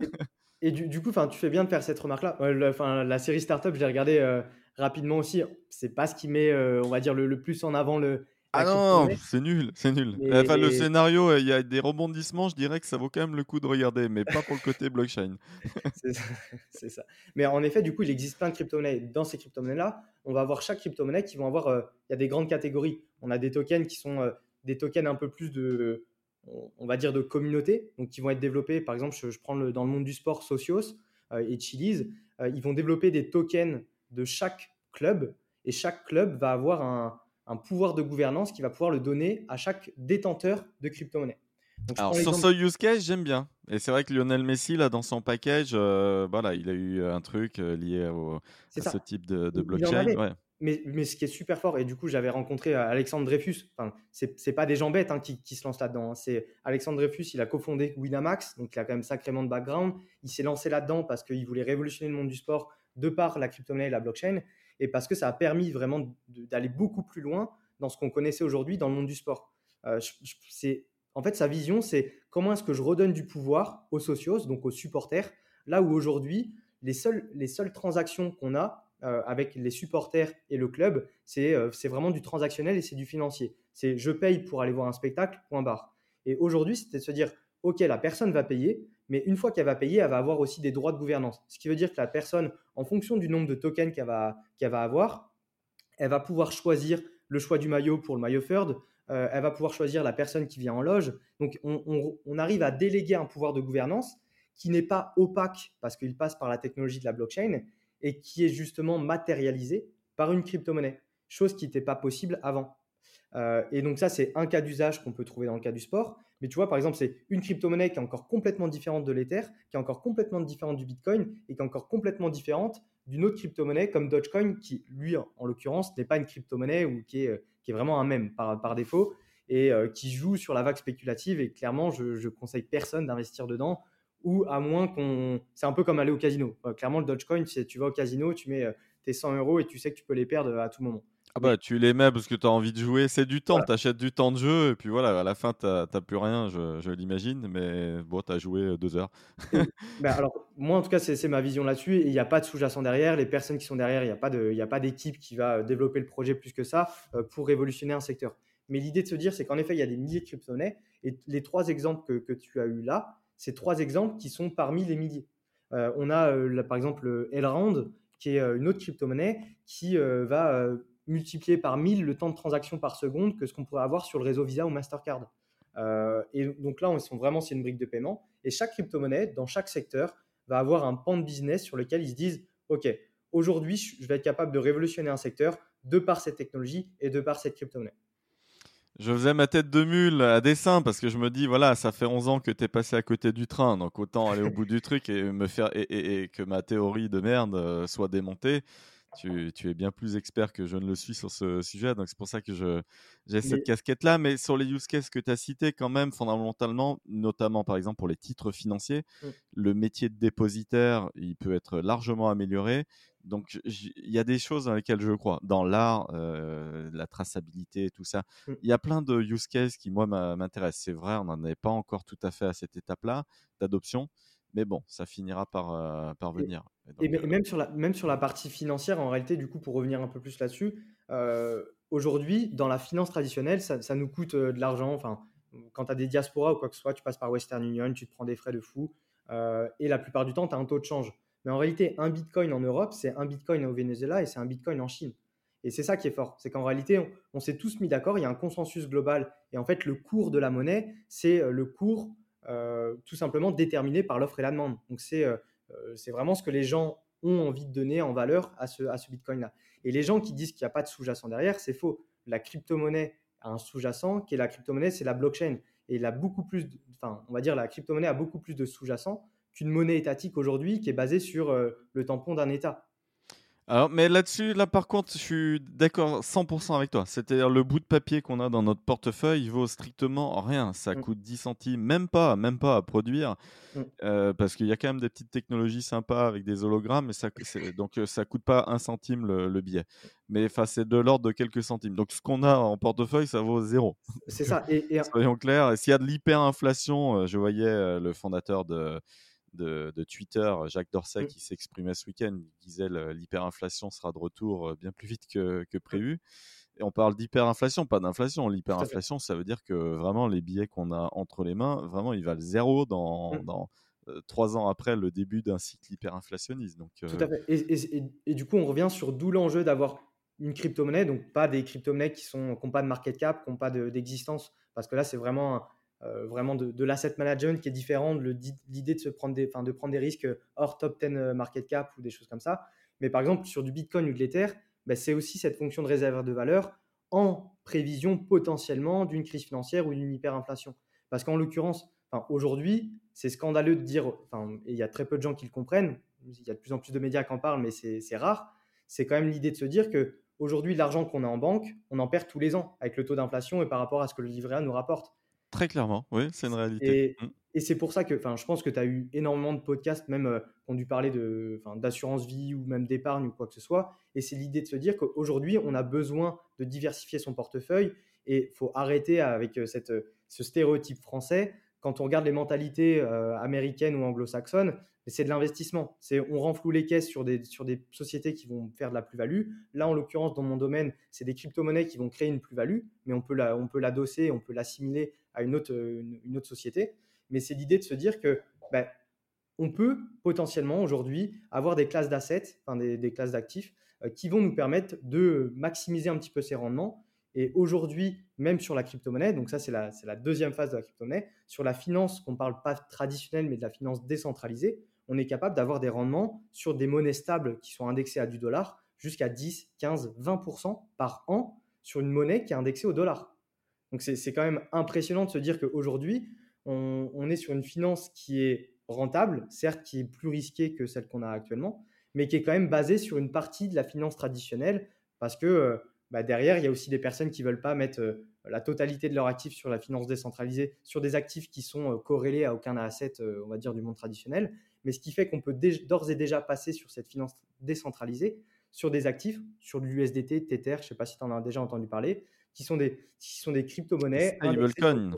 Et du, du coup, tu fais bien de faire cette remarque-là. la, la série Startup, je l'ai regardée euh, rapidement aussi. C'est pas ce qui met, euh, on va dire, le, plus en avant le. Ah non, c'est nul, c'est nul. enfin, le scénario, euh, il y a des rebondissements, je dirais que ça vaut quand même le coup de regarder, mais pas pour le côté blockchain. c'est ça, Mais en effet, du coup, il existe plein de crypto-monnaies. Dans ces crypto-monnaies-là, on va avoir chaque crypto-monnaie qui vont avoir. Il y a des grandes catégories. On a des tokens qui sont des tokens un peu plus de on va dire, de communautés, donc qui vont être développés. Par exemple, je, prends le, dans le monde du sport, Socios euh, et Chili's, euh, ils vont développer des tokens de chaque club et chaque club va avoir un, pouvoir de gouvernance qui va pouvoir le donner à chaque détenteur de crypto-monnaie. Alors sur ce use case, j'aime bien. Et c'est vrai que Lionel Messi, là, dans son package, euh, voilà, il a eu un truc lié au, à ce type de, blockchain. Ouais mais, ce qui est super fort, et du coup, j'avais rencontré euh, Alexandre Dreyfus. Enfin, c'est pas des gens bêtes hein, qui, se lancent là-dedans. Hein. C'est Alexandre Dreyfus, il a cofondé Winamax, donc il a quand même sacrément de background. Il s'est lancé là-dedans parce qu'il voulait révolutionner le monde du sport de par la crypto-monnaie et la blockchain, et parce que ça a permis vraiment d'aller beaucoup plus loin dans ce qu'on connaissait aujourd'hui dans le monde du sport. Euh, en fait, sa vision, c'est comment est-ce que je redonne du pouvoir aux socios, donc aux supporters, là où aujourd'hui, les les seules transactions qu'on a, euh, avec les supporters et le club, euh, c'est vraiment du transactionnel et c'est du financier. C'est je paye pour aller voir un spectacle, point barre. Et aujourd'hui, c'était de se dire, OK, la personne va payer, mais une fois qu'elle va payer, elle va avoir aussi des droits de gouvernance. Ce qui veut dire que la personne, en fonction du nombre de tokens qu'elle va, va avoir, elle va pouvoir choisir le choix du maillot pour le maillot third, euh, elle va pouvoir choisir la personne qui vient en loge. Donc, on, on arrive à déléguer un pouvoir de gouvernance qui n'est pas opaque parce qu'il passe par la technologie de la blockchain et qui est justement matérialisé par une crypto-monnaie, chose qui n'était pas possible avant. Euh, et donc ça, c'est un cas d'usage qu'on peut trouver dans le cas du sport. Mais tu vois, par exemple, c'est une crypto-monnaie qui est encore complètement différente de l'Ether, qui est encore complètement différente du Bitcoin et qui est encore complètement différente d'une autre crypto-monnaie comme Dogecoin, qui, lui, en l'occurrence, n'est pas une crypto-monnaie ou qui est, euh, vraiment un même par, défaut et euh, qui joue sur la vague spéculative. Et clairement, je ne conseille personne d'investir dedans ou à moins qu'on. C'est un peu comme aller au casino. Euh, clairement, le Dogecoin, tu vas au casino, tu mets euh, tes 100 euros et tu sais que tu peux les perdre à tout moment. Ah bah, tu les mets parce que tu as envie de jouer. C'est du temps. Tu achètes du temps de jeu et puis voilà, à la fin, tu n'as plus rien, je, l'imagine. Mais bon, tu as joué euh, deux heures. bah alors, moi, en tout cas, c'est ma vision là-dessus. Il n'y a pas de sous-jacent derrière. Les personnes qui sont derrière, il n'y a pas d'équipe qui va développer le projet plus que ça pour révolutionner un secteur. Mais l'idée de se dire, c'est qu'en effet, il y a des milliers de crypto-monnaies. Et les trois exemples que, que tu as eu là, ces trois exemples qui sont parmi les milliers. Euh, on a euh, par exemple Elrond, qui est euh, une autre crypto-monnaie qui va multiplier par 1000 le temps de transaction par seconde que ce qu'on pourrait avoir sur le réseau Visa ou Mastercard. et donc là, on sont vraiment c'est une brique de paiement. Et chaque crypto-monnaie, dans chaque secteur, va avoir un pan de business sur lequel ils se disent, OK, aujourd'hui, je vais être capable de révolutionner un secteur de par cette technologie et de par cette crypto-monnaie. Je faisais ma tête de mule à dessin parce que je me dis, voilà, ça fait 11 ans que tu es passé à côté du train, donc autant aller au bout du truc et, me faire, et, que ma théorie de merde euh, soit démontée. Tu, tu, es bien plus expert que je ne le suis sur ce sujet, donc c'est pour ça que j'ai cette casquette-là. Mais sur les use cases que tu as cités, quand même, fondamentalement, notamment par exemple pour les titres financiers, mmh. le métier de dépositaire, il peut être largement amélioré. Donc, il y a des choses dans lesquelles je crois. Dans l'art, euh, la traçabilité, tout ça. Mmh. Il y a plein de use cases qui, moi, m'intéressent. C'est vrai, on n'en est pas encore tout à fait à cette étape-là d'adoption. Mais bon, ça finira par, euh, par venir. Et, euh même, sur la, même sur la partie financière, en réalité, du coup, pour revenir un peu plus là-dessus, aujourd'hui, dans la finance traditionnelle, ça, ça nous coûte de l'argent. Enfin, quand tu as des diasporas ou quoi que ce soit, tu passes par Western Union, tu te prends des frais de fou. et la plupart du temps, tu as un taux de change. Mais en réalité, un Bitcoin en Europe, c'est un Bitcoin au Venezuela et c'est un Bitcoin en Chine. Et c'est ça qui est fort. C'est qu'en réalité, on, s'est tous mis d'accord, il y a un consensus global. Et en fait, le cours de la monnaie, c'est euh, le cours euh, tout simplement déterminé par l'offre et la demande. Donc, euh, c'est vraiment ce que les gens ont envie de donner en valeur à ce, à ce Bitcoin-là. Et les gens qui disent qu'il n'y a pas de sous-jacent derrière, c'est faux. La crypto-monnaie a un sous-jacent, qui est la crypto-monnaie, c'est la blockchain. Et il a beaucoup plus, enfin, on va dire, la crypto-monnaie a beaucoup plus de sous-jacents qu'une monnaie étatique aujourd'hui qui est basée sur euh, le tampon d'un État. Alors, mais là-dessus, là par contre, je suis d'accord 100% avec toi. C'est-à-dire le bout de papier qu'on a dans notre portefeuille il vaut strictement rien. Ça mmh. coûte 10 centimes, même pas, même pas à produire, mmh. euh, parce qu'il y a quand même des petites technologies sympas avec des hologrammes, mais ça, donc euh, ça coûte pas un centime le, billet. Mais c'est de l'ordre de quelques centimes. Donc ce qu'on a en portefeuille, ça vaut zéro. C'est ça. Et, Soyons clairs. S'il y a de l'hyperinflation, je voyais le fondateur de de, Twitter, Jacques Dorsey, mmh. qui s'exprimait ce week-end, disait l'hyperinflation sera de retour euh, bien plus vite que, mmh. prévu. Et on parle d'hyperinflation, pas d'inflation. L'hyperinflation, ça veut dire que vraiment les billets qu'on a entre les mains, vraiment, ils valent zéro dans, mmh. dans euh, trois ans après le début d'un cycle hyperinflationniste. Donc, Tout à fait. Et, du coup, on revient sur d'où l'enjeu d'avoir une crypto-monnaie, donc pas des crypto-monnaies qui n'ont pas de market cap, qui n'ont pas d'existence, parce que là, c'est vraiment euh, vraiment de, l'asset management qui est différent de l'idée de, se prendre des, de prendre des risques hors top 10 euh, market cap ou des choses comme ça. Mais par exemple, sur du Bitcoin ou de l'Ether, ben, c'est aussi cette fonction de réserve de valeur en prévision potentiellement d'une crise financière ou d'une hyperinflation. Parce qu'en l'occurrence, aujourd'hui, c'est scandaleux de dire, et il y a très peu de gens qui le comprennent, il y a de plus en plus de médias qui en parlent, mais c'est rare, c'est quand même l'idée de se dire que aujourd'hui, l'argent qu'on a en banque, on en perd tous les ans avec le taux d'inflation et par rapport à ce que le livret A nous rapporte. Très clairement, oui, c'est une réalité. Mmh. Et, c'est pour ça que je pense que tu as eu énormément de podcasts, même euh, qui ont dû parler d'assurance vie ou même d'épargne ou quoi que ce soit. Et c'est l'idée de se dire qu'aujourd'hui, on a besoin de diversifier son portefeuille et il faut arrêter avec euh, cette, ce stéréotype français. Quand on regarde les mentalités euh, américaines ou anglo-saxonnes, c'est de l'investissement. C'est on renfloue les caisses sur des, sur des sociétés qui vont faire de la plus-value. Là, en l'occurrence, dans mon domaine, c'est des crypto-monnaies qui vont créer une plus-value, mais on peut la, on peut l'adosser, on peut l'assimiler à une autre, une, autre société. Mais c'est l'idée de se dire que ben, on peut potentiellement aujourd'hui avoir des classes d'assets, des, classes d'actifs, euh, qui vont nous permettre de maximiser un petit peu ces rendements. Et aujourd'hui, même sur la crypto-monnaie, donc ça c'est la, la, deuxième phase de la crypto-monnaie, sur la finance qu'on ne parle pas traditionnelle, mais de la finance décentralisée, on est capable d'avoir des rendements sur des monnaies stables qui sont indexées à du dollar jusqu'à 10, 15, 20% par an sur une monnaie qui est indexée au dollar. Donc c'est quand même impressionnant de se dire qu'aujourd'hui, on, est sur une finance qui est rentable, certes qui est plus risquée que celle qu'on a actuellement, mais qui est quand même basée sur une partie de la finance traditionnelle, parce que euh, bah, derrière, il y a aussi des personnes qui ne veulent pas mettre euh, la totalité de leurs actifs sur la finance décentralisée, sur des actifs qui sont euh, corrélés à aucun asset, on va dire, du monde traditionnel. Mais ce qui fait qu'on peut d'ores et déjà passer sur cette finance décentralisée, sur des actifs, sur de l'USDT, Tether, je ne sais pas si tu en as déjà entendu parler, qui sont des, qui sont des crypto-monnaies. Stablecoins.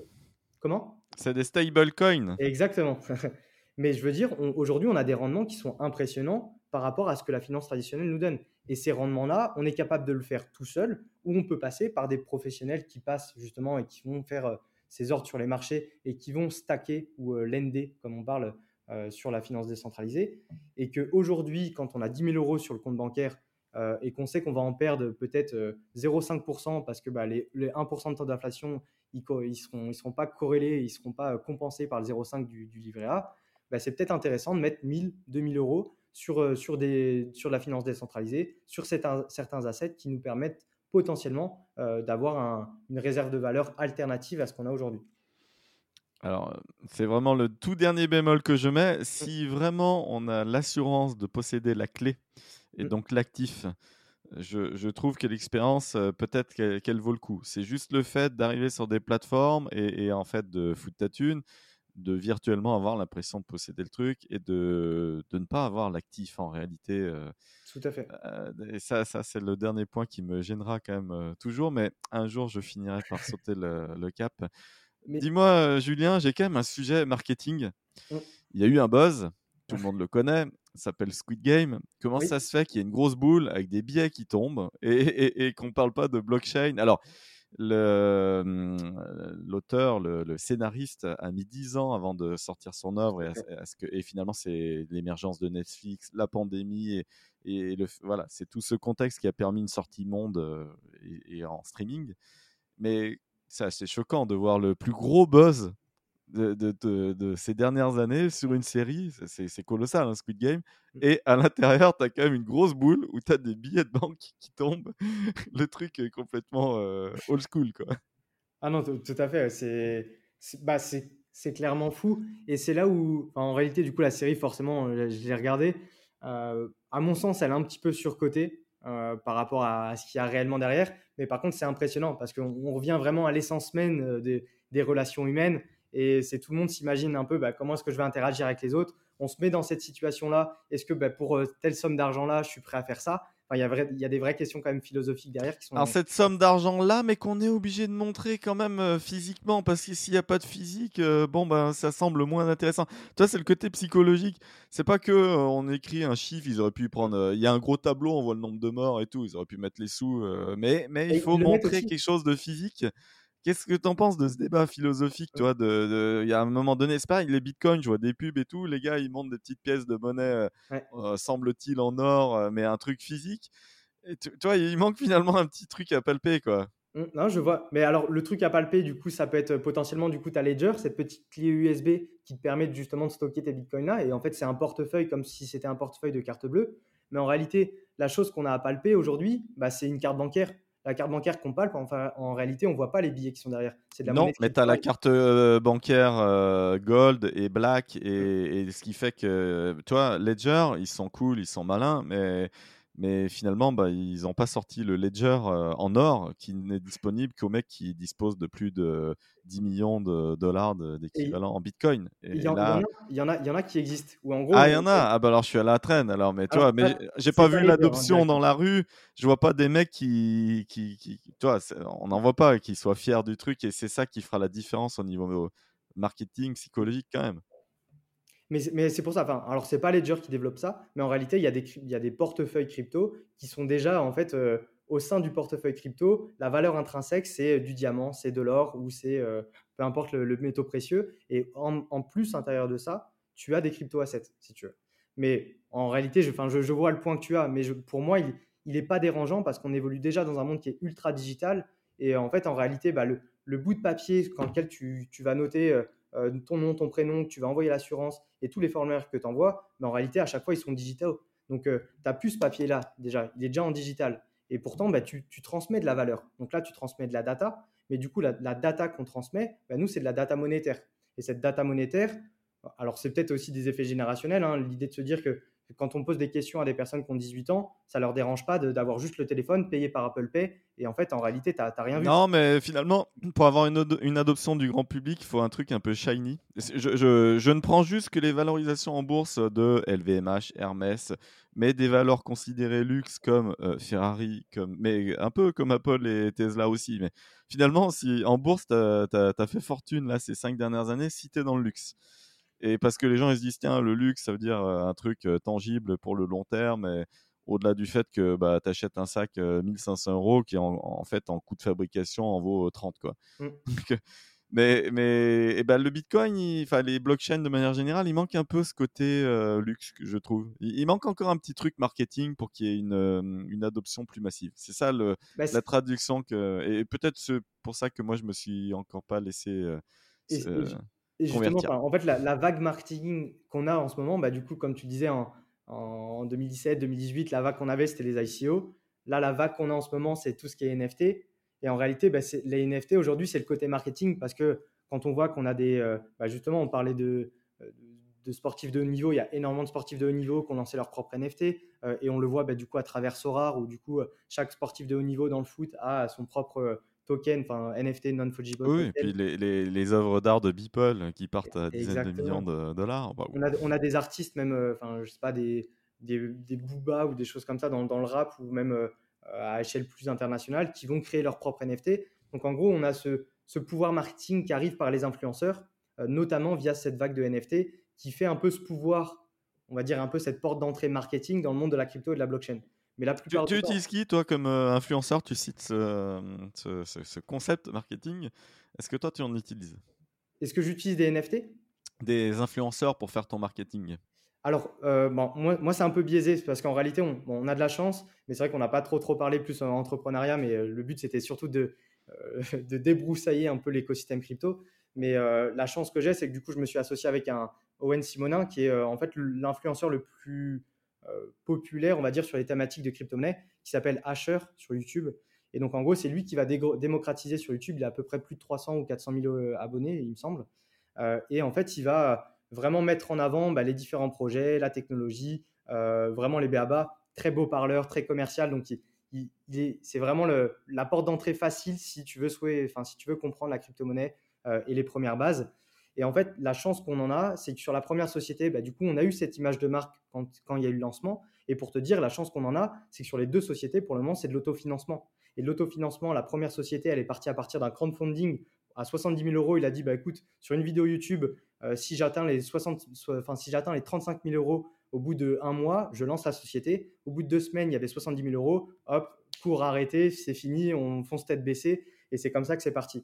Comment? C'est des stablecoins. Exactement. Mais je veux dire, aujourd'hui, on a des rendements qui sont impressionnants par rapport à ce que la finance traditionnelle nous donne. Et ces rendements-là, on est capable de le faire tout seul ou on peut passer par des professionnels qui passent justement et qui vont faire euh, ces ordres sur les marchés et qui vont stacker ou euh, lender, comme on parle, euh, sur la finance décentralisée. Et qu'aujourd'hui, quand on a 10 000 euros sur le compte bancaire euh, et qu'on sait qu'on va en perdre peut-être 0,5% euh, parce que bah, les, 1% de taux d'inflation, ils ne seront, ils seront pas corrélés, ils ne seront pas compensés par le 0,5 du, du, livret A, bah, c'est peut-être intéressant de mettre 1000, 2000 euros sur, euh, sur, des, sur la finance décentralisée, sur certains, certains assets qui nous permettent potentiellement d'avoir une réserve de valeur alternative à ce qu'on a aujourd'hui. Alors, c'est vraiment le tout dernier bémol que je mets. Si vraiment on a l'assurance de posséder la clé et mmh. donc l'actif, je, trouve que l'expérience, peut-être qu'elle vaut le coup. C'est juste le fait d'arriver sur des plateformes et, en fait de foutre ta thune, de virtuellement avoir l'impression de posséder le truc et de, ne pas avoir l'actif en réalité. Tout à fait. et ça, ça c'est le dernier point qui me gênera quand même toujours, mais un jour je finirai par sauter le, cap. Dis-moi, Julien, j'ai quand même un sujet marketing. Mmh. Il y a eu un buzz, tout le monde le connaît, s'appelle Squid Game. Comment ça se fait qu'il y ait une grosse boule avec des billets qui tombent et, qu'on ne parle pas de blockchain? Alors, mmh, l'auteur, le, scénariste a mis 10 ans avant de sortir son œuvre et, que, et finalement c'est l'émergence de Netflix, la pandémie et, le, voilà, c'est tout ce contexte qui a permis une sortie monde et, en streaming. Mais c'est assez choquant de voir le plus gros buzz de, de, ces dernières années sur une série. C'est colossal, un hein, Squid Game. Mmh. Et à l'intérieur, tu as quand même une grosse boule où tu as des billets de banque qui tombent. le truc est complètement old school. Quoi. Ah non, tout à fait. C'est bah, clairement fou. Et c'est là où, en réalité, du coup, la série, forcément, je l'ai regardée. à mon sens, elle est un petit peu surcotée. par rapport à, ce qu'il y a réellement derrière. Mais par contre, c'est impressionnant parce qu'on revient vraiment à l'essence même des, des, relations humaines. Et c'est tout le monde s'imagine un peu bah, comment est-ce que je vais interagir avec les autres. On se met dans cette situation-là. Est-ce que bah, pour euh, telle somme d'argent-là, je suis prêt à faire ça? Il, y a il y, a des vraies questions quand même philosophiques derrière qui sont. Alors cette somme d'argent-là, mais qu'on est obligé de montrer quand même euh, physiquement, parce que s'il n'y a pas de physique, euh, bon ben ça semble moins intéressant. Toi, c'est le côté psychologique. C'est pas que on écrit un chiffre, ils auraient pu prendre. Il y a un gros tableau, on voit le nombre de morts et tout, ils auraient pu mettre les sous, mais mais il faut montrer quelque chose de physique. Qu'est-ce que tu en penses de ce débat philosophique, toi de, Il y a un moment donné, c'est pas les bitcoins, je vois des pubs et tout, les gars, ils montent des petites pièces de monnaie, euh, euh, semble-t-il en or, euh, mais un truc physique. Et tu, vois, il manque finalement un petit truc à palper, quoi. Mmh, non, je vois. Mais alors, le truc à palper, du coup, ça peut être potentiellement, du coup, ta Ledger, cette petite clé USB qui te permet justement de stocker tes bitcoins là. Et en fait, c'est un portefeuille comme si c'était un portefeuille de carte bleue. Mais en réalité, la chose qu'on a à palper aujourd'hui, bah, c'est une carte bancaire la carte bancaire qu'on palpe, enfin, en réalité, on voit pas les billets qui sont derrière. C'est de la non, mais tu as la carte euh, bancaire euh, Gold et Black, et, ce qui fait que, toi, Ledger, ils sont cool, ils sont malins, mais mais finalement, bah, ils n'ont pas sorti le ledger euh, en or qui n'est disponible qu'aux mecs qui disposent de plus de 10 millions de dollars d'équivalent en bitcoin. Il y, en a, il y en a qui existent. en gros, ah, il y en a Ah, bah alors je suis à la traîne. Alors, mais tu vois, mais j'ai pas vu l'adoption dans la rue. Je vois pas des mecs qui. qui, vois, on n'en voit pas qui soient fiers du truc et c'est ça qui fera la différence au niveau marketing, psychologique quand même. Mais, c'est pour ça. Enfin, alors, c'est pas Ledger qui développe ça, mais en réalité, il y a des, portefeuilles crypto qui sont déjà, en fait, euh, au sein du portefeuille crypto, la valeur intrinsèque, c'est du diamant, c'est de l'or ou c'est euh, peu importe le, métaux précieux. Et en, plus, à l'intérieur de ça, tu as des crypto-assets, si tu veux. Mais en réalité, je, enfin, je, vois le point que tu as, mais pour moi, il n'est pas dérangeant parce qu'on évolue déjà dans un monde qui est ultra digital. Et en fait, en réalité, bah, le, le, bout de papier dans lequel tu, vas noter. Euh, euh, ton nom, ton prénom, tu vas envoyer l'assurance et tous les formulaires que tu envoies, mais en réalité, à chaque fois, ils sont digitaux. Donc, euh, tu n'as plus ce papier-là déjà, il est déjà en digital. Et pourtant, bah, tu, transmets de la valeur. Donc là, tu transmets de la data, mais du coup, la, data qu'on transmet, bah, nous, c'est de la data monétaire. Et cette data monétaire, alors c'est peut-être aussi des effets générationnels, hein, l'idée de se dire que quand on pose des questions à des personnes qui ont 18 ans, ça leur dérange pas d'avoir juste le téléphone payé par Apple Pay. Et en fait, en réalité, tu n'as rien vu. Non, mais finalement, pour avoir une, adoption du grand public, il faut un truc un peu shiny. Je, ne prends juste que les valorisations en bourse de LVMH, Hermès, mais des valeurs considérées luxe comme euh, Ferrari, comme, mais un peu comme Apple et Tesla aussi. Mais finalement, si en bourse, tu as, as, fait fortune là, ces cinq dernières années, si tu es dans le luxe. Et parce que les gens ils se disent tiens le luxe ça veut dire un truc tangible pour le long terme et au-delà du fait que bah, tu achètes un sac 1500 euros qui en, fait en coût de fabrication en vaut 30 quoi. Mmh. mais mais et ben, le bitcoin enfin les blockchains de manière générale il manque un peu ce côté luxe que je trouve. Il, manque encore un petit truc marketing pour qu'il y ait une, une adoption plus massive. C'est ça le, bah, la traduction que et peut-être c'est pour ça que moi je me suis encore pas laissé justement, en fait, la, vague marketing qu'on a en ce moment, bah, du coup, comme tu disais, en, 2017, 2018, la vague qu'on avait, c'était les ICO. là, la vague qu'on a en ce moment, c'est tout ce qui est NFT. Et en réalité, bah, les NFT aujourd'hui, c'est le côté marketing parce que quand on voit qu'on a des. Euh, bah, justement, on parlait de, de, sportifs de haut niveau, il y a énormément de sportifs de haut niveau qui ont lancé leur propre NFT et on le voit bah, du coup à travers Sorar où du coup, chaque sportif de haut niveau dans le foot a son propre token, enfin NFT non-fungible. Oui, et puis les, les, les œuvres d'art de Beeple qui partent à dizaines de millions de dollars. on, a, on, a, des artistes, même, euh, enfin, je sais pas, des, des, des boobas ou des choses comme ça dans, dans le rap ou même euh, à échelle plus internationale qui vont créer leur propre NFT. Donc en gros, on a ce, ce pouvoir marketing qui arrive par les influenceurs, euh, notamment via cette vague de NFT qui fait un peu ce pouvoir, on va dire un peu cette porte d'entrée marketing dans le monde de la crypto et de la blockchain. Mais la plupart tu, tu utilises qui, toi, comme euh, influenceur? Tu cites ce, concept marketing. Est-ce que toi, tu en utilises? Est-ce que j'utilise des NFT Des influenceurs pour faire ton marketing alors, euh, bon, moi, moi c'est un peu biaisé parce qu'en réalité, on, on, a de la chance, mais c'est vrai qu'on n'a pas trop, trop parlé plus en entrepreneuriat, mais euh, le but, c'était surtout de, de débroussailler un peu l'écosystème crypto. Mais la chance que j'ai, c'est que du coup, je me suis associé avec un Owen Simonin, qui est en fait l'influenceur le plus euh, populaire, on va dire, sur les thématiques de crypto-monnaie, qui s'appelle Asher sur YouTube. Et donc, en gros, c'est lui qui va démocratiser sur YouTube. Il a à peu près plus de 300 ou 400 000 euh, abonnés, il me semble. Euh, et en fait, il va vraiment mettre en avant bah, les différents projets, la technologie, vraiment les BABA. Très beau parleur, très commercial. Donc, c'est vraiment la porte d'entrée facile si tu veux, enfin, si tu veux comprendre la crypto-monnaie et les premières bases. Et en fait, la chance qu'on en a, c'est que sur la première société, bah, du coup, on a eu cette image de marque quand, il y a eu le lancement. Et pour te dire, la chance qu'on en a, c'est que sur les deux sociétés, pour le moment, c'est de l'autofinancement. Et l'autofinancement, la première société, elle est partie à partir d'un crowdfunding à 70 000 euros. Il a dit, bah, écoute, sur une vidéo YouTube, euh, si j'atteins les, 60, enfin, si les 35 000 euros au bout de un mois, je lance la société. Au bout de deux semaines, il y avait 70 000 euros. Hop, cours arrêté, c'est fini, on fonce tête baissée. Et c'est comme ça que c'est parti.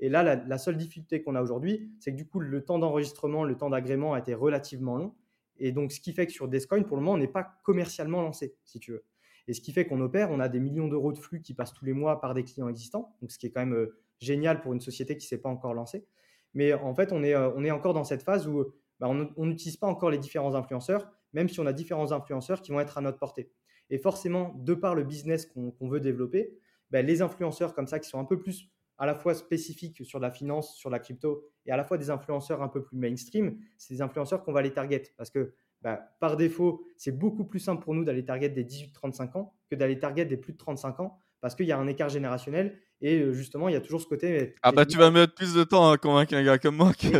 Et là, la, seule difficulté qu'on a aujourd'hui, c'est que du coup, le temps d'enregistrement, le temps d'agrément a été relativement long. Et donc, ce qui fait que sur Descoin, pour le moment, on n'est pas commercialement lancé, si tu veux. Et ce qui fait qu'on opère, on a des millions d'euros de flux qui passent tous les mois par des clients existants, donc ce qui est quand même euh, génial pour une société qui ne s'est pas encore lancée. Mais en fait, on est, euh, on est encore dans cette phase où bah, on n'utilise pas encore les différents influenceurs, même si on a différents influenceurs qui vont être à notre portée. Et forcément, de par le business qu'on veut développer, bah, les influenceurs comme ça qui sont un peu plus à la fois spécifiques sur la finance, sur la crypto, et à la fois des influenceurs un peu plus mainstream, c'est des influenceurs qu'on va aller target. Parce que bah, par défaut, c'est beaucoup plus simple pour nous d'aller target des 18-35 ans que d'aller target des plus de 35 ans, parce qu'il y a un écart générationnel. Et euh, justement, il y a toujours ce côté. Ah bah tu vas mettre plus de temps à convaincre un gars comme moi qu'un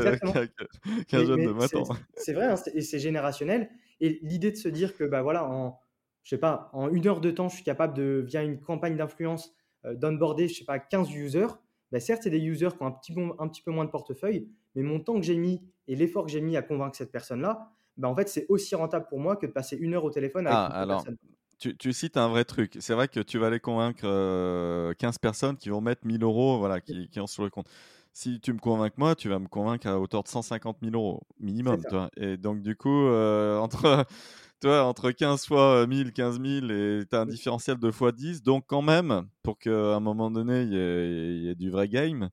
jeune de maintenant. C'est vrai, hein, et c'est générationnel. Et l'idée de se dire que bah voilà, en je sais pas, en une heure de temps, je suis capable de via une campagne d'influence euh, d'onboarder, je sais pas, 15 users bah, certes, c'est des users qui ont un petit, un petit peu moins de portefeuille, mais mon temps que j'ai mis et l'effort que j'ai mis à convaincre cette personne-là, bah, en fait, c'est aussi rentable pour moi que de passer une heure au téléphone avec ah, une alors, personne. Tu, tu, cites un vrai truc. C'est vrai que tu vas aller convaincre 15 euh, personnes qui vont mettre 1000 euros, voilà, qui, qui ont sur le compte si tu me convaincs moi, tu vas me convaincre à hauteur de 150 000 euros minimum. Toi. Et donc, du coup, euh, entre, toi, entre 15 fois 1000, 15 000, et tu as un différentiel de fois 10. Donc, quand même, pour qu'à un moment donné, il y, ait du vrai game,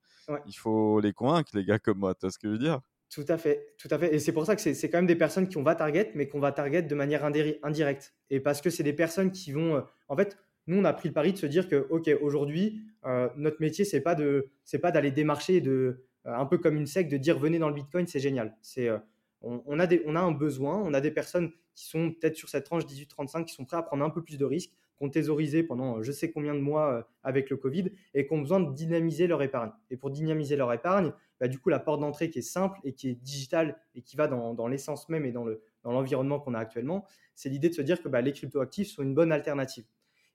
il faut les convaincre, les gars comme moi. Tu vois ce que je veux dire? Tout à fait, tout à fait. Et c'est pour ça que c'est quand même des personnes qui on va target, mais qu'on va target de manière indirecte. Et parce que c'est des personnes qui vont. Euh, en fait, nous, on a pris le pari de se dire que, OK, aujourd'hui, euh, notre métier, c'est pas de, c'est pas d'aller démarcher, de, euh, un peu comme une sec, de dire venez dans le Bitcoin, c'est génial. C'est, euh, on, a des, on a un besoin, on a des personnes qui sont peut-être sur cette tranche 18-35 qui sont prêts à prendre un peu plus de risques, qui ont thésaurisé pendant je sais combien de mois avec le Covid et qui ont besoin de dynamiser leur épargne. Et pour dynamiser leur épargne, bah, du coup, la porte d'entrée qui est simple et qui est digitale et qui va dans, l'essence même et dans, le, dans l'environnement qu'on a actuellement, c'est l'idée de se dire que bah, les cryptoactifs sont une bonne alternative.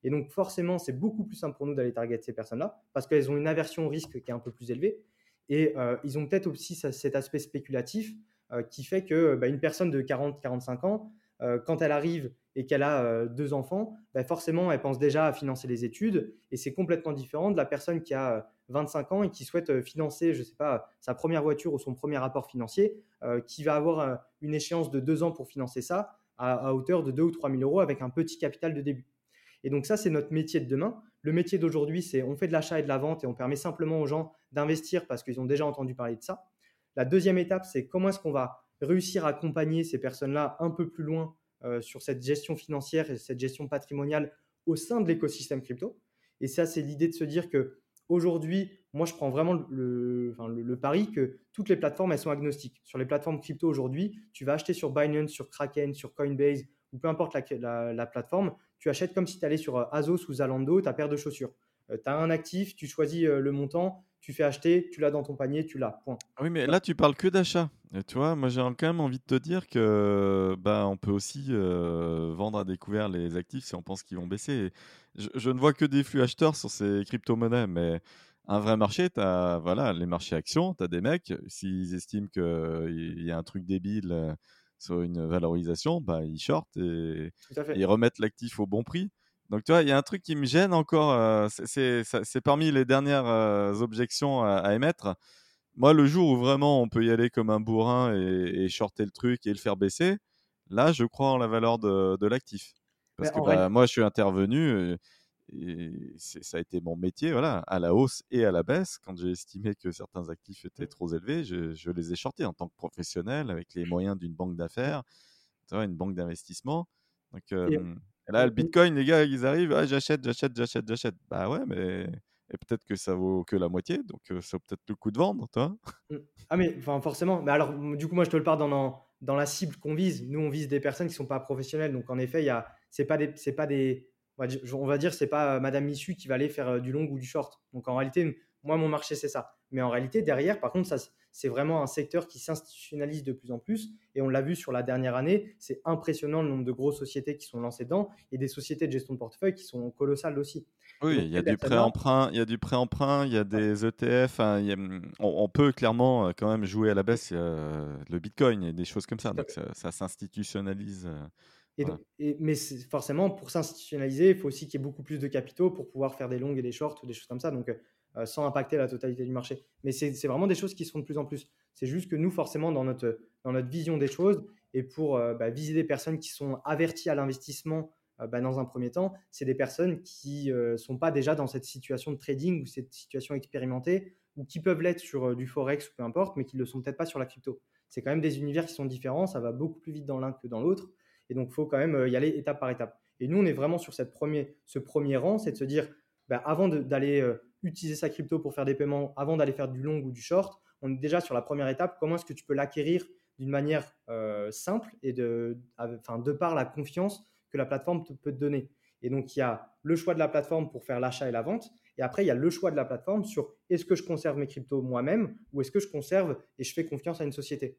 Et donc, forcément, c'est beaucoup plus simple pour nous d'aller target ces personnes-là parce qu'elles ont une aversion au risque qui est un peu plus élevée. Et euh, ils ont peut-être aussi cet aspect spéculatif euh, qui fait que bah, une personne de 40-45 ans, euh, quand elle arrive et qu'elle a deux enfants, bah, forcément, elle pense déjà à financer les études. Et c'est complètement différent de la personne qui a 25 ans et qui souhaite financer, je ne sais pas, sa première voiture ou son premier rapport financier, qui va avoir une échéance de deux ans pour financer ça à, à hauteur de 2 ou 3 000 euros avec un petit capital de début. Et donc ça, c'est notre métier de demain. Le métier d'aujourd'hui, c'est on fait de l'achat et de la vente et on permet simplement aux gens d'investir parce qu'ils ont déjà entendu parler de ça. La deuxième étape, c'est comment est-ce qu'on va réussir à accompagner ces personnes-là un peu plus loin euh, sur cette gestion financière et cette gestion patrimoniale au sein de l'écosystème crypto. Et ça, c'est l'idée de se dire que aujourd'hui, moi, je prends vraiment le, pari que toutes les plateformes, elles sont agnostiques. Sur les plateformes crypto aujourd'hui, tu vas acheter sur Binance, sur Kraken, sur Coinbase, ou peu importe la, la, plateforme, tu achètes comme si tu allais sur Azos ou Zalando ta paire de chaussures. tu as un actif, tu choisis le montant, tu fais acheter, tu l'as dans ton panier, tu l'as. Point. Oui, mais là, tu parles que d'achat. Tu vois, moi, j'ai quand même envie de te dire que bah, on peut aussi euh, vendre à découvert les actifs si on pense qu'ils vont baisser. Je, ne vois que des flux acheteurs sur ces crypto-monnaies, mais un vrai marché, tu as voilà, les marchés actions, tu as des mecs, s'ils estiment qu'il y a un truc débile euh, sur une valorisation, bah, ils shortent et ils remettent l'actif au bon prix. Donc, tu vois, il y a un truc qui me gêne encore. Euh, c'est parmi les dernières euh, objections à, émettre. Moi, le jour où vraiment on peut y aller comme un bourrin et, shorter le truc et le faire baisser, là, je crois en la valeur de, l'actif. Parce que bah, moi, je suis intervenu euh, et, ça a été mon métier, voilà, à la hausse et à la baisse. Quand j'ai estimé que certains actifs étaient mmh. trop élevés, je, je, les ai shortés en tant que professionnel avec les moyens d'une banque d'affaires, une banque d'investissement. Donc, et là, le Bitcoin, les gars, ils arrivent, ah, j'achète, j'achète, j'achète, j'achète. Bah ouais, mais et peut-être que ça vaut que la moitié, donc ça vaut peut-être le coup de vendre, toi. Mmh. Ah mais enfin forcément. Mais alors, du coup, moi, je te le parle dans, dans, la cible qu'on vise. Nous, on vise des personnes qui sont pas professionnelles, donc en effet, il y a, c'est pas des, c'est pas des, on va dire, c'est pas Madame Missu qui va aller faire du long ou du short. Donc en réalité, moi, mon marché, c'est ça. Mais en réalité, derrière, par contre, ça, c'est vraiment un secteur qui s'institutionnalise de plus en plus. Et on l'a vu sur la dernière année, c'est impressionnant le nombre de grosses sociétés qui sont lancées dedans et des sociétés de gestion de portefeuille qui sont colossales aussi. Oui, il y, a du prêt-emprunt, il y a du prêt-emprunt, il y a des ETF. on, peut clairement euh, quand même jouer à la baisse. le Bitcoin et des choses comme ça. Donc ça, s'institutionnalise. Euh, mais forcément, pour s'institutionnaliser, il faut aussi qu'il y ait beaucoup plus de capitaux pour pouvoir faire des longues et des shorts ou des choses comme ça. Donc, euh, euh, sans impacter la totalité du marché. Mais c'est vraiment des choses qui se font de plus en plus. C'est juste que nous, forcément, dans notre, dans notre vision des choses, et pour euh, bah, viser des personnes qui sont averties à l'investissement euh, bah, dans un premier temps, c'est des personnes qui ne sont pas déjà dans cette situation de trading ou cette situation expérimentée, ou qui peuvent l'être sur du forex ou peu importe, mais qui ne le sont peut-être pas sur la crypto. C'est quand même des univers qui sont différents, ça va beaucoup plus vite dans l'un que dans l'autre, et donc il faut quand même y aller étape par étape. Et nous, on est vraiment sur cette premier, ce premier rang, c'est de se dire, bah, avant d'aller utiliser sa crypto pour faire des paiements avant d'aller faire du long ou du short, on est déjà sur la première étape. Comment est-ce que tu peux l'acquérir d'une manière euh, simple et de, enfin, de par la confiance que la plateforme peut te donner? Et donc, il y a le choix de la plateforme pour faire l'achat et la vente. Et après, il y a le choix de la plateforme sur est-ce que je conserve mes cryptos moi-même ou est-ce que je conserve et je fais confiance à une société?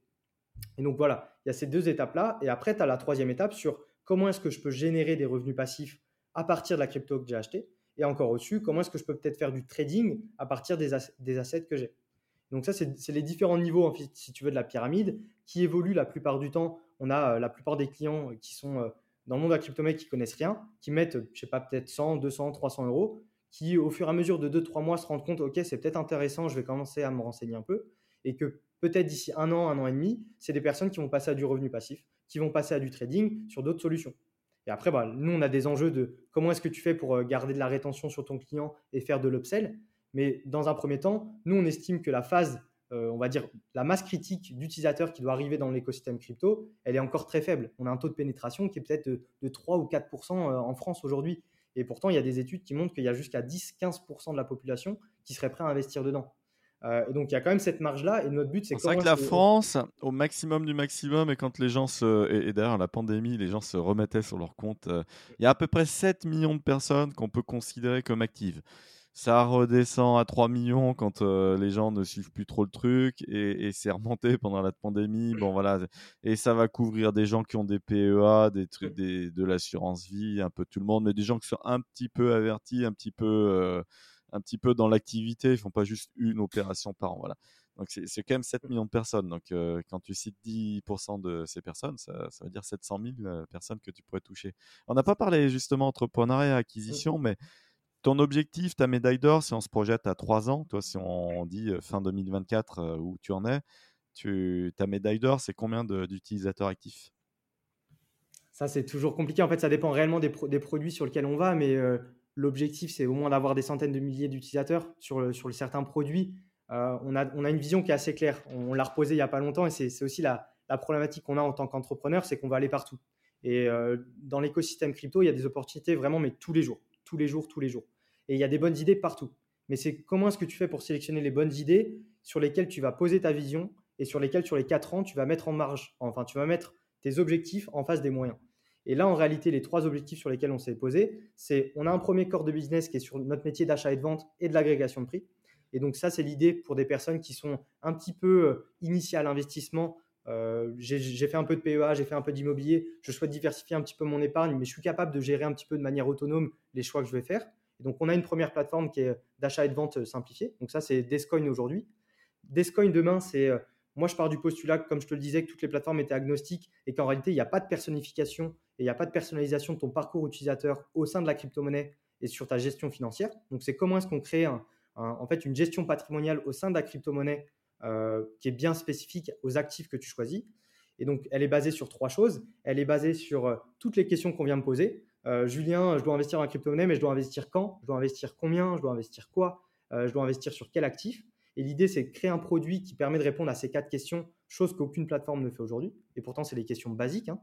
Et donc, voilà, il y a ces deux étapes-là. Et après, tu as la troisième étape sur comment est-ce que je peux générer des revenus passifs à partir de la crypto que j'ai achetée. Et encore au-dessus, comment est-ce que je peux peut-être faire du trading à partir des, des assets que j'ai? Donc ça, c'est les différents niveaux, si tu veux, de la pyramide qui évoluent la plupart du temps. On a euh, la plupart des clients qui sont euh, dans le monde de la crypto qui connaissent rien, qui mettent, je sais pas, peut-être 100, 200, 300 euros, qui au fur et à mesure de 2-3 mois se rendent compte, ok, c'est peut-être intéressant, je vais commencer à me renseigner un peu, et que peut-être d'ici un an, un an et demi, c'est des personnes qui vont passer à du revenu passif, qui vont passer à du trading sur d'autres solutions. Et après, bah, nous, on a des enjeux de comment est-ce que tu fais pour euh, garder de la rétention sur ton client et faire de l'upsell. Mais dans un premier temps, nous, on estime que la phase, euh, on va dire, la masse critique d'utilisateurs qui doit arriver dans l'écosystème crypto, elle est encore très faible. On a un taux de pénétration qui est peut-être de, 3 ou 4 euh, en France aujourd'hui. Et pourtant, il y a des études qui montrent qu'il y a jusqu'à 10-15% de la population qui serait prêt à investir dedans. Euh, donc il y a quand même cette marge-là et notre but c'est C'est vrai que la France, au maximum du maximum, et quand les gens se. Et, d'ailleurs, la pandémie, les gens se remettaient sur leur compte, euh, il y a à peu près 7 millions de personnes qu'on peut considérer comme actives. Ça redescend à 3 millions quand euh, les gens ne suivent plus trop le truc et, c'est remonté pendant la pandémie. Bon voilà, et ça va couvrir des gens qui ont des PEA, des trucs, des, de l'assurance vie, un peu tout le monde, mais des gens qui sont un petit peu avertis, un petit peu un petit peu dans l'activité. Ils font pas juste une opération par an. Voilà. Donc c'est quand même 7 millions de personnes. Donc euh, quand tu cites 10% de ces personnes, ça, ça, veut dire 700 000 euh, personnes que tu pourrais toucher. On n'a pas parlé justement entrepreneuriat et acquisition, mais ton objectif, ta médaille d'or, si on se projette à 3 ans, toi si on dit euh, fin 2024 où tu en es, tu, ta médaille d'or, c'est combien d'utilisateurs actifs? Ça, c'est toujours compliqué. En fait, ça dépend réellement des, des, produits sur lesquels on va, mais L'objectif, c'est au moins d'avoir des centaines de milliers d'utilisateurs sur, sur certains produits. Euh, on, a, on, a, une vision qui est assez claire. On, l'a reposée il n'y a pas longtemps et c'est aussi la, problématique qu'on a en tant qu'entrepreneur, c'est qu'on va aller partout. Et dans l'écosystème crypto, il y a des opportunités vraiment, mais tous les jours, tous les jours, tous les jours. Et il y a des bonnes idées partout. Mais c'est comment est-ce que tu fais pour sélectionner les bonnes idées sur lesquelles tu vas poser ta vision et sur lesquelles, sur les quatre ans, tu vas mettre en marge, enfin, tu vas mettre tes objectifs en face des moyens? Et là, en réalité, les trois objectifs sur lesquels on s'est posé, c'est on a un premier corps de business qui est sur notre métier d'achat et de vente et de l'agrégation de prix. Et donc ça, c'est l'idée pour des personnes qui sont un petit peu euh, initiées à l'investissement. Euh, j'ai fait un peu de PEA, j'ai fait un peu d'immobilier. Je souhaite diversifier un petit peu mon épargne, mais je suis capable de gérer un petit peu de manière autonome les choix que je vais faire. Et donc on a une première plateforme qui est d'achat et de vente simplifié. Donc ça, c'est Descoin aujourd'hui. Descoin demain, c'est euh, moi, je pars du postulat, comme je te le disais, que toutes les plateformes étaient agnostiques et qu'en réalité, il n'y a pas de personnification et il n'y a pas de personnalisation de ton parcours utilisateur au sein de la crypto-monnaie et sur ta gestion financière. Donc, c'est comment est-ce qu'on crée en fait une gestion patrimoniale au sein de la crypto-monnaie euh, qui est bien spécifique aux actifs que tu choisis. Et donc, elle est basée sur trois choses. Elle est basée sur euh, toutes les questions qu'on vient de poser. Euh, Julien, je dois investir en crypto-monnaie, mais je dois investir quand? Je dois investir combien? Je dois investir quoi? Je dois investir sur quel actif? Et l'idée, c'est de créer un produit qui permet de répondre à ces quatre questions, chose qu'aucune plateforme ne fait aujourd'hui. Et pourtant, c'est des questions basiques. Hein.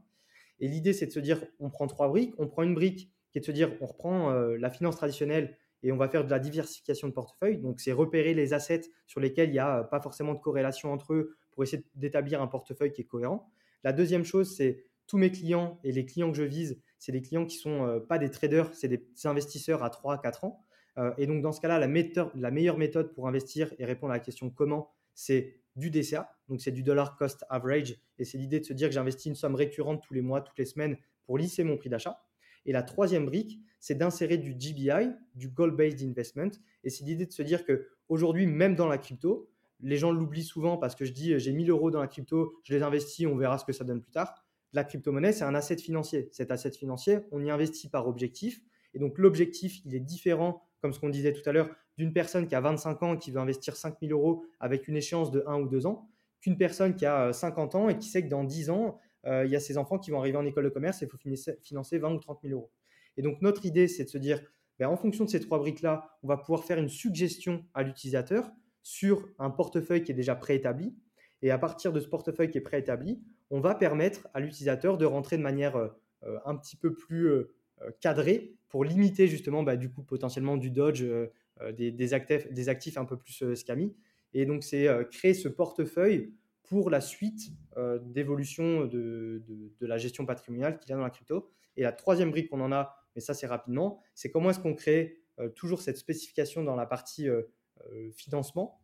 Et l'idée, c'est de se dire, on prend trois briques. On prend une brique qui est de se dire, on reprend euh, la finance traditionnelle et on va faire de la diversification de portefeuille. Donc, c'est repérer les assets sur lesquels il n'y a euh, pas forcément de corrélation entre eux pour essayer d'établir un portefeuille qui est cohérent. La deuxième chose, c'est tous mes clients et les clients que je vise, c'est des clients qui ne sont euh, pas des traders, c'est des investisseurs à 3 à 4 ans. Euh, et donc, dans ce cas-là, la, meilleure méthode pour investir et répondre à la question comment, c'est du DCA. Donc, c'est du dollar cost average. Et c'est l'idée de se dire que j'investis une somme récurrente tous les mois, toutes les semaines pour lisser mon prix d'achat. Et la troisième brique, c'est d'insérer du GBI, du Goal-Based Investment. Et c'est l'idée de se dire qu'aujourd'hui, même dans la crypto, les gens l'oublient souvent parce que je dis j'ai 1000 euros dans la crypto, je les investis, on verra ce que ça donne plus tard. La crypto-monnaie, c'est un asset financier. Cet asset financier, on y investit par objectif. Et donc l'objectif, il est différent comme ce qu'on disait tout à l'heure, d'une personne qui a 25 ans qui veut investir 5 000 euros avec une échéance de 1 ou 2 ans, qu'une personne qui a 50 euh, ans et qui sait que dans 10 ans, euh, il y a ses enfants qui vont arriver en école de commerce et il faut financer 20 ou 30 000 euros. Et donc notre idée, c'est de se dire, ben, en fonction de ces trois briques-là, on va pouvoir faire une suggestion à l'utilisateur sur un portefeuille qui est déjà préétabli. Et à partir de ce portefeuille qui est préétabli, on va permettre à l'utilisateur de rentrer de manière euh, un petit peu plus cadrée pour limiter justement bah, du coup potentiellement du dodge, euh, euh, des, actifs, un peu plus euh, scammy. Et donc c'est créer ce portefeuille pour la suite d'évolution de, de, la gestion patrimoniale qu'il y a dans la crypto. Et la troisième brique qu'on en a, mais ça c'est rapidement, c'est comment est-ce qu'on crée toujours cette spécification dans la partie financement,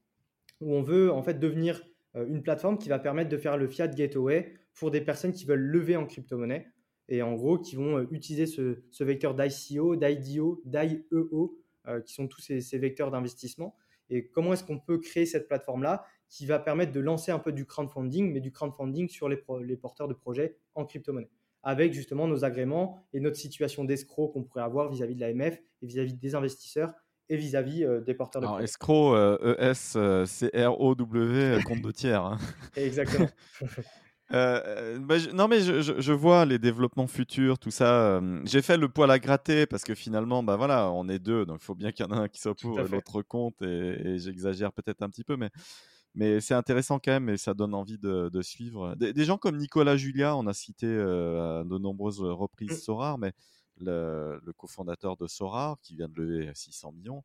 où on veut en fait devenir une plateforme qui va permettre de faire le fiat gateway pour des personnes qui veulent lever en crypto-monnaie et en gros qui vont euh, utiliser ce, vecteur d'ICO, d'IDO, d'IEO, euh, qui sont tous ces, vecteurs d'investissement. Et comment est-ce qu'on peut créer cette plateforme-là qui va permettre de lancer un peu du crowdfunding, mais du crowdfunding sur les, les porteurs de projets en crypto-monnaie, avec justement nos agréments et notre situation d'escroc qu'on pourrait avoir vis-à-vis de l'AMF et vis-à-vis des investisseurs et vis-à-vis euh, des porteurs de Alors, escroc, E-S-C-R-O-W, compte de tiers. Hein. Exactement. Euh, euh, bah, non, mais je, je, vois les développements futurs, tout ça. Euh, j'ai fait le poil à gratter parce que finalement, bah voilà, on est deux, donc il faut bien qu'il y en ait un qui soit pour l'autre compte. Et, j'exagère peut-être un petit peu, mais, mais c'est intéressant quand même et ça donne envie de, de suivre. Des, gens comme Nicolas Julia, on a cité à de nombreuses reprises mmh. Sorar, mais le, le cofondateur de Sorar qui vient de lever 600 millions.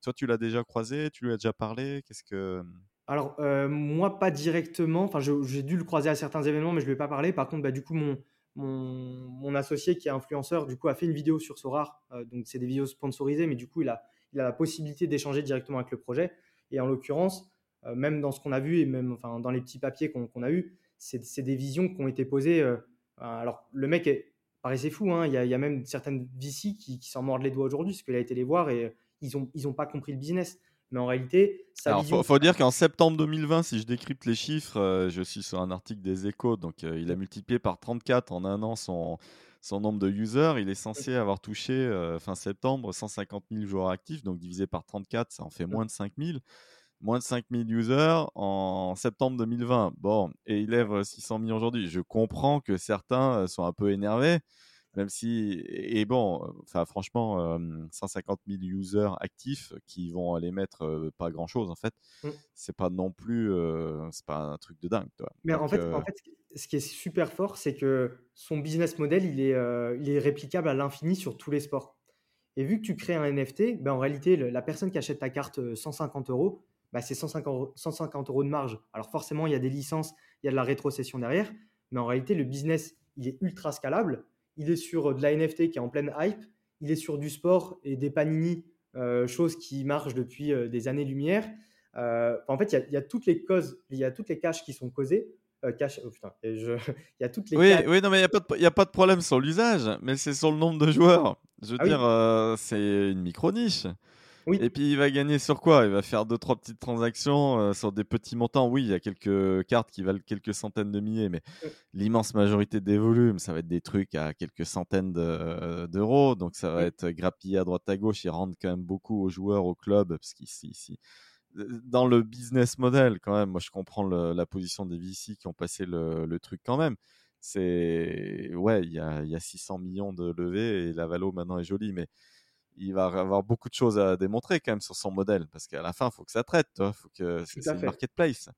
toi, tu l'as déjà croisé, tu lui as déjà parlé. Qu'est-ce que alors, euh, moi, pas directement. Enfin, j'ai dû le croiser à certains événements, mais je ne lui pas parlé. Par contre, bah, du coup, mon, mon, associé qui est influenceur, du coup, a fait une vidéo sur Sorar. Euh, donc, c'est des vidéos sponsorisées, mais du coup, il a, il a la possibilité d'échanger directement avec le projet. Et en l'occurrence, euh, même dans ce qu'on a vu et même enfin, dans les petits papiers qu'on a eus, c'est des visions qui ont été posées. alors, le mec est, paraissait fou. Hein. Il, y a, il, y a, même certaines VC qui, qui s'en mordent les doigts aujourd'hui, parce qu'il a été les voir et ils n'ont ils ont pas compris le business. Mais en réalité, ça. Il faut, dire qu'en septembre 2020, si je décrypte les chiffres, euh, je suis sur un article des Échos, donc euh, il a multiplié par 34 en un an son, son nombre de users. Il est censé avoir touché euh, fin septembre 150 000 joueurs actifs, donc divisé par 34, ça en fait moins de 5 000. Moins de 5 000 users en septembre 2020. Bon, et il lève 600 millions aujourd'hui. Je comprends que certains sont un peu énervés. Même si, et bon, enfin, franchement, 150 000 users actifs qui vont aller mettre pas grand chose en fait. Mmh. C'est pas non plus, c'est pas un truc de dingue. Toi. Mais en, fait, en fait, ce qui est super fort, c'est que son business model, il est, euh, il est réplicable à l'infini sur tous les sports. Et vu que tu crées un NFT, ben en réalité, la personne qui achète ta carte 150 euros, ben c'est 150, 150 euros de marge. Alors forcément, il y a des licences, il y a de la rétrocession derrière, mais en réalité, le business, il est ultra scalable. Il est sur de la NFT qui est en pleine hype, il est sur du sport et des panini, euh, choses qui marchent depuis euh, des années-lumière. Euh, en fait, il y, a, toutes les causes, il y a toutes les caches qui sont causées. oh putain, il y a toutes les. Oui, oui non, mais il n'y a, a, pas de problème sur l'usage, mais c'est sur le nombre de joueurs. Je veux ah dire, c'est une micro-niche. Et puis il va gagner sur quoi? Il va faire deux trois petites transactions euh, sur des petits montants. Oui, il y a quelques cartes qui valent quelques centaines de milliers, mais l'immense majorité des volumes, ça va être des trucs à quelques centaines euh, d'euros. donc ça va être grappillé à droite à gauche. Ils rendent quand même beaucoup aux joueurs, au club, parce qu'ici, dans le business model, quand même, moi je comprends la position des VC qui ont passé le, truc quand même. C'est ouais, il y a, y a 600 millions de levées et la valo maintenant est jolie, mais il va avoir beaucoup de choses à démontrer quand même sur son modèle parce qu'à la fin, il faut que ça traite, il faut que c'est une marketplace.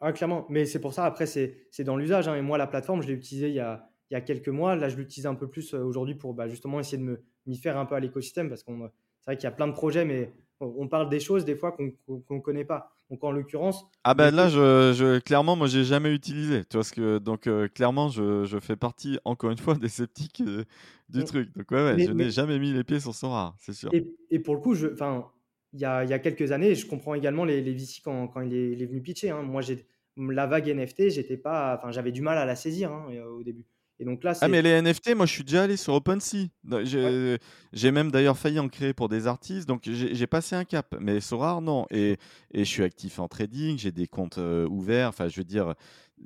Ah, clairement, mais c'est pour ça, après, c'est dans l'usage. Hein. Et moi, la plateforme, je l'ai utilisée il y, a, il y a quelques mois. Là, je l'utilise un peu plus euh, aujourd'hui pour bah, justement essayer de m'y faire un peu à l'écosystème parce qu'on c'est vrai qu'il y a plein de projets, mais on parle des choses des fois qu'on ne connaît pas. Donc en l'occurrence. Ah ben là, je, je, clairement, moi, j'ai jamais utilisé. Tu vois ce que donc euh, clairement, je, je, fais partie encore une fois des sceptiques euh, du mm. truc. Donc ouais, ouais je n'ai jamais mis les pieds sur rare, c'est sûr. Et, et, pour le coup, je, enfin, il y a, y a, quelques années, je comprends également les, les VC quand, quand il, est, venu pitcher. Hein. Moi, j'ai la vague NFT, j'étais pas, enfin, j'avais du mal à la saisir hein, au début donc là, ah, mais les NFT, moi, je suis déjà allé sur OpenSea. J'ai même d'ailleurs failli en créer pour des artistes, donc j'ai passé un cap. Mais Sorar, non. Et, et je suis actif en trading, j'ai des comptes euh, ouverts. Enfin, je veux dire,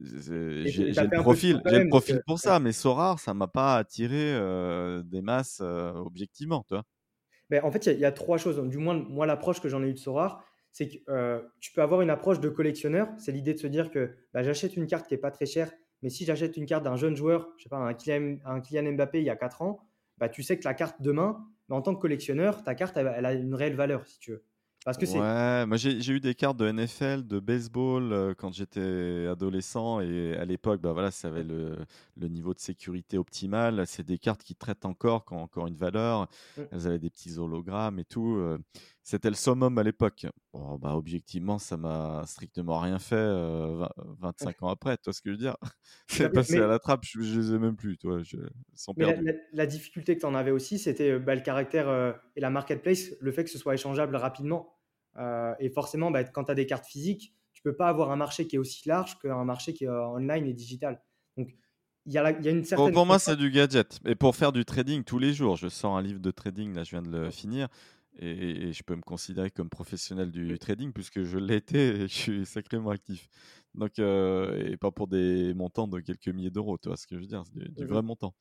j'ai le profil, j'ai le profil pour ça. Mais Sorar, ça m'a pas attiré euh, des masses euh, objectivement, toi. Ben, en fait, il y, a trois choses. Du moins, moi, l'approche que j'en ai eue de Sorar, c'est que tu peux avoir une approche de collectionneur. C'est l'idée de se dire que bah, j'achète une carte qui est pas très chère mais si j'achète une carte d'un jeune joueur, je sais pas, un Kylian, un Kylian Mbappé il y a 4 ans, bah, tu sais que la carte demain, en tant que collectionneur, ta carte, elle, a une réelle valeur, si tu veux. Parce que ouais, moi j'ai eu des cartes de NFL, de baseball euh, quand j'étais adolescent et à l'époque, bah voilà, ça avait le, le, niveau de sécurité optimal. C'est des cartes qui traitent encore, qui ont encore une valeur. Mmh. Elles avaient des petits hologrammes et tout. Euh. C'était le summum à l'époque. Bon, bah objectivement, ça m'a strictement rien fait 25 euh, ans après. Tu vois ce que je veux dire? C'est passé à la trappe, je, je, les ai même plus, toi. Je, sont mais la, difficulté que tu en avais aussi, c'était bah, le caractère et la marketplace, le fait que ce soit échangeable rapidement. Euh, et forcément, bah, quand tu as des cartes physiques, tu peux pas avoir un marché qui est aussi large qu'un marché qui est euh, online et digital. Donc, il y, a y a une certaine. pour moi, c'est du gadget. Et pour faire du trading tous les jours, je sors un livre de trading, là, je viens de le finir. Et, je peux me considérer comme professionnel du trading puisque je été et je suis sacrément actif. Donc, euh, et pas pour des montants de quelques milliers d'euros, tu vois ce que je veux dire, c'est du, vrai montant.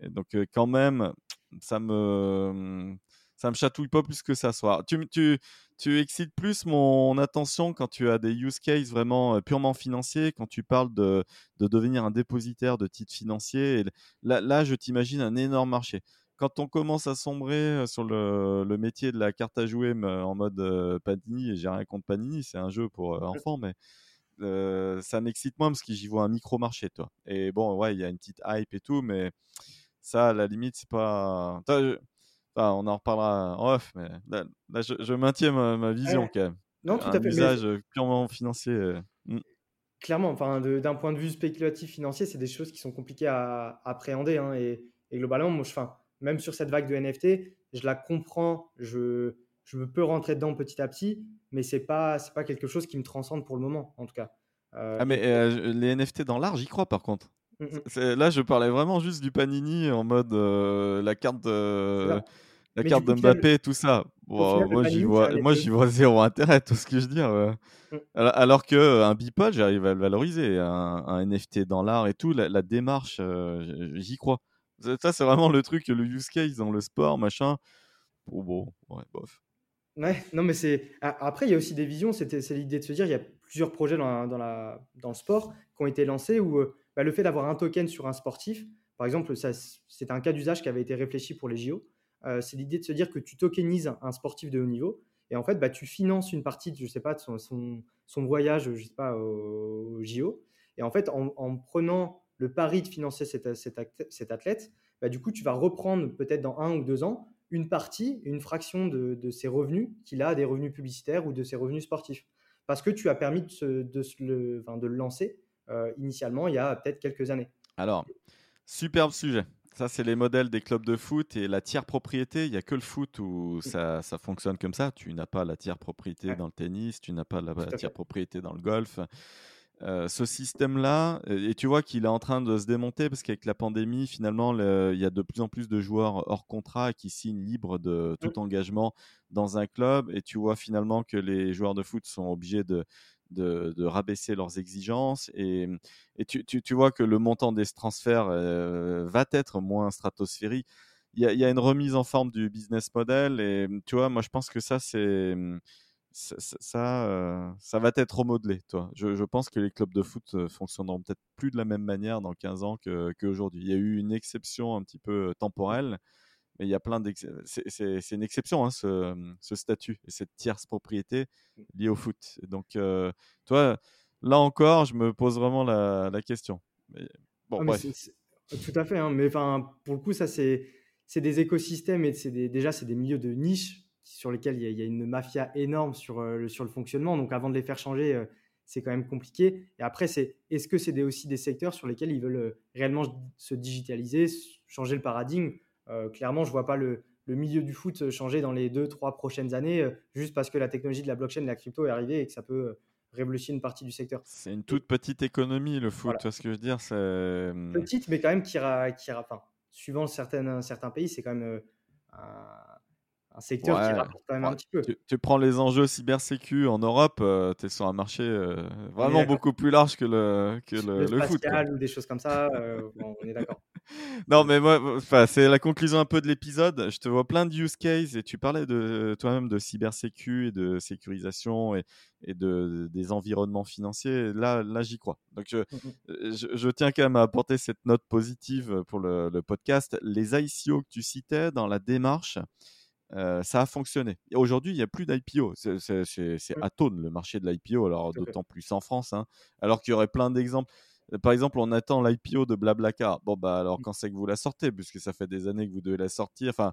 Et donc, quand même, ça me ça me chatouille pas plus que ça soit. Tu, tu, tu excites plus mon attention quand tu as des use cases vraiment euh, purement financiers, quand tu parles de, de devenir un dépositaire de titres financiers. là, là, je t'imagine un énorme marché. Quand on commence à sombrer sur le, le métier de la carte à jouer en mode Panini, et j'ai rien contre Panini, c'est un jeu pour enfants, mais ça m'excite moins parce que j'y vois un micro-marché, toi. Et bon, ouais, il y a une petite hype et tout, mais ça, à la limite, c'est pas on en reparlera en off, mais là, je, maintiens ma, vision quand même. Non, tout à fait. usage purement financier. Euh, hmm. Clairement, enfin, d'un point de vue spéculatif financier, c'est des choses qui sont compliquées à, appréhender. Hein, et, globalement, moi, je, même sur cette vague de NFT, je la comprends, je, je peux rentrer dedans petit à petit, mais c'est pas c'est pas quelque chose qui me transcende pour le moment, en tout cas. Euh, ah mais euh, les NFT dans l'art, j'y crois par contre. Mmh, mmh. Là, je parlais vraiment juste du Panini en mode la carte de, la carte de Mbappé, tout ça. moi, j'y vois, moi, j'y vois zéro intérêt, tout ce que je dis. Mmh. Alors qu'un euh, Beeple, j'arrive à le valoriser. Un, NFT dans l'art et tout, la, démarche, euh, j'y crois. Ça, c'est vraiment le truc, le use case dans le sport, machin. Bon, bon, ouais, bof. Ouais, non, mais c'est. Après, il y a aussi des visions. C'est l'idée de se dire, il y a plusieurs projets dans, dans, la, dans le sport qui ont été lancés où euh, bah, le fait d'avoir un token sur un sportif, par exemple, c'est un cas d'usage qui avait été réfléchi pour les JO. Euh, c'est l'idée de se dire que tu tokenises un sportif de haut niveau et en fait, bah, tu finances une partie, je sais pas, de son, son, voyage, je sais pas, au, JO. Et en fait, en, prenant le pari de financer cet, cet, athlète, bah, du coup, tu vas reprendre peut-être dans un ou deux ans une partie, une fraction de, ses revenus qu'il a des revenus publicitaires ou de ses revenus sportifs. Parce que tu as permis de, de, le, de le, lancer euh, initialement il y a peut-être quelques années. Alors, superbe sujet. Ça, c'est les modèles des clubs de foot et la tiers propriété. Il n'y a que le foot où ça, ça, fonctionne comme ça. Tu n'as pas la tiers propriété dans le tennis, tu n'as pas la, tiers propriété dans le golf. Euh, ce système-là, et tu vois qu'il est en train de se démonter parce qu'avec la pandémie, finalement, il y a de plus en plus de joueurs hors contrat qui signent libres de tout engagement dans un club. Et tu vois finalement que les joueurs de foot sont obligés de, de, rabaisser leurs exigences. Et, et tu, tu, vois que le montant des transferts euh, va être moins stratosphérique. Il y, a, il y, a, une remise en forme du business model. Et tu vois, moi, je pense que ça, c'est. Ça, ça, euh, ça, va être remodelé, toi. Je, je, pense que les clubs de foot euh, fonctionneront peut-être plus de la même manière dans 15 ans qu'aujourd'hui. il y a eu une exception un petit peu temporelle, mais il y a plein C'est une exception, hein, ce, ce, statut et cette tierce propriété mmh. liée au foot. donc, euh, toi, là encore, je me pose vraiment la, la question. Mais, bon, ah, tout à fait. Hein, mais pour le coup, ça, c'est des écosystèmes et déjà, c'est des milieux de niche sur lesquels il y, a, une mafia énorme sur, euh, le, sur le fonctionnement. Donc, avant de les faire changer, euh, c'est quand même compliqué. Et après, c'est est-ce que c'est aussi des secteurs sur lesquels ils veulent réellement se digitaliser, changer le paradigme? Euh, clairement, je ne vois pas le, milieu du foot changer dans les deux, trois prochaines années, euh, juste parce que la technologie de la blockchain, de la crypto est arrivée et que ça peut euh, révolutionner une partie du secteur. C'est une toute petite économie, le foot, tu vois ce que je veux dire? Petite, mais quand même qui ira, qui enfin, suivant certains, certains pays, c'est quand même un secteur qui rapporte quand même un petit peu. Tu, prends les enjeux cybersécu en Europe, tu es sur un marché vraiment beaucoup plus large que le, que le, le, foot. ou des choses comme ça, on est d'accord. non, mais moi, c'est la conclusion un peu de l'épisode. Je te vois plein de use cases et tu parlais de toi-même de cybersécu et de sécurisation et, et de, des environnements financiers. Là, là j'y crois. Donc, je, mmh euh, je, je, tiens quand même à apporter cette note positive pour le, le podcast. Les ICO que tu citais dans la démarche, euh, ça a fonctionné. Aujourd'hui, il n'y a plus d'IPO. C'est mmh. atone le marché de l'IPO, alors d'autant plus en France. Hein. alors qu'il y aurait plein d'exemples. Par exemple, on attend l'IPO de Blablacar. Bon, bah alors mmh. quand c'est que vous la sortez? Puisque ça fait des années que vous devez la sortir. Enfin,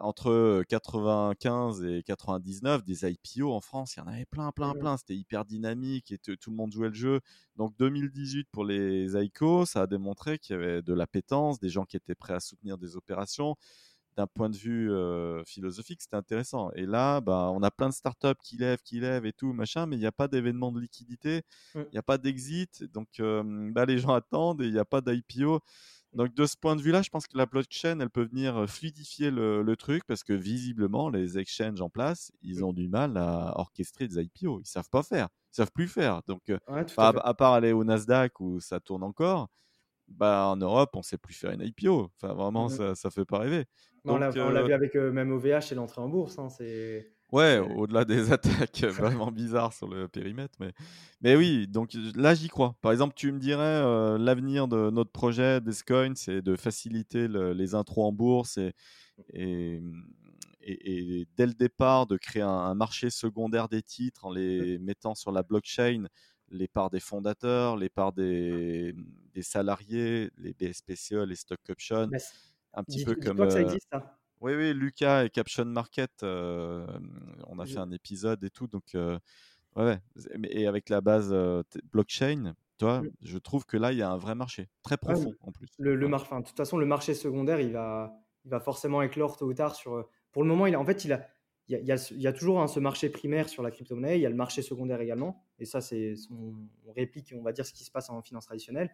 entre 95 et 99, des IPO en France, il y en avait plein, plein, plein. C'était hyper dynamique et tout le monde jouait le jeu. Donc 2018 pour les ICO, ça a démontré qu'il y avait de l'appétence, des gens qui étaient prêts à soutenir des opérations d'un point de vue philosophique, c'était intéressant. Et là, bah, on a plein de startups qui lèvent, qui lèvent et tout, machin, mais il n'y a pas d'événement de liquidité, mmh. il n'y a pas d'exit, donc bah, les gens attendent et il n'y a pas d'IPO. Donc de ce point de vue-là, je pense que la blockchain, elle peut venir fluidifier le, truc parce que visiblement, les exchanges en place, ils mmh. ont du mal à orchestrer des IPO. Ils savent pas faire, ils savent plus faire. Donc, à, à, part aller au Nasdaq où ça tourne encore, bah, en Europe, on sait plus faire une IPO. Enfin, vraiment, mmh ça, ça fait pas rêver. On l'a vu euh avec euh, même OVH et l'entrée en bourse. Hein, c'est ouais, au-delà des attaques vraiment bizarres sur le périmètre. Mais, mais oui, donc là, j'y crois. Par exemple, tu me dirais, euh, l'avenir de notre projet Descoin, c'est de faciliter les intros en bourse et, et, et, dès le départ, de créer un, un, marché secondaire des titres en les mettant sur la blockchain les parts des fondateurs, les parts des, des salariés, les BSPCE, les stock options. Bah, un petit peu comme. ça existe, ça. Oui, oui, Lucas et Caption Market, euh, on a fait un épisode et tout. Donc, euh, ouais, et avec la base blockchain, toi, mmh. je trouve que là, il y a un vrai marché, très profond en plus. Le, le de toute façon, le marché secondaire, il va, il va forcément éclore tôt ou tard. Sur, pour le moment, il, en fait, il a, il y, y, a toujours ce marché primaire sur la crypto-monnaie, il y a le marché secondaire également, et ça, c'est on, réplique, on va dire, ce qui se passe en finance traditionnelle.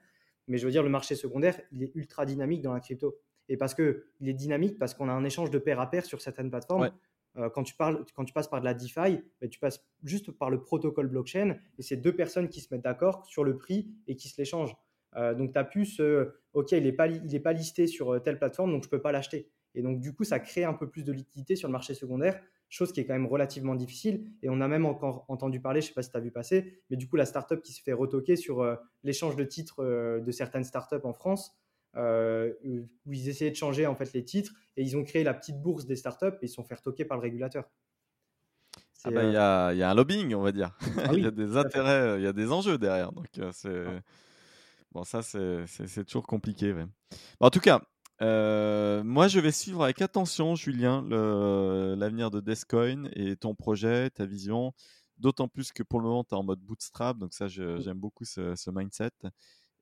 Mais je veux dire, le marché secondaire, il est ultra dynamique dans la crypto. Et parce que il est dynamique, parce qu'on a un échange de pair à pair sur certaines plateformes. Euh, quand, tu parles, quand tu passes par de la DeFi, ben, tu passes juste par le protocole blockchain, et c'est deux personnes qui se mettent d'accord sur le prix et qui se l'échangent. Euh, donc, tu as pu ce, OK, il n'est pas, il pas listé sur euh, telle plateforme, donc je ne peux pas l'acheter. Et donc, du coup, ça crée un peu plus de liquidité sur le marché secondaire chose qui est quand même relativement difficile. Et on a même encore entendu parler, je ne sais pas si tu as vu passer, mais du coup, la startup qui se fait retoquer sur euh, l'échange de titres de certaines startups en France, euh, où ils essayaient de changer en fait les titres, et ils ont créé la petite bourse des startups et ils sont fait retoquer par le régulateur. Ah bah, il y, a, y, a un lobbying, on va dire. Ah il y a des intérêts, il y a des enjeux derrière. Donc, c'est. Bon, ça, c'est toujours compliqué. en tout cas, euh, moi, je vais suivre avec attention, Julien, l'avenir de Descoin et ton projet, ta vision. D'autant plus que pour le moment, tu es en mode bootstrap. Donc, ça, j'aime beaucoup ce, mindset.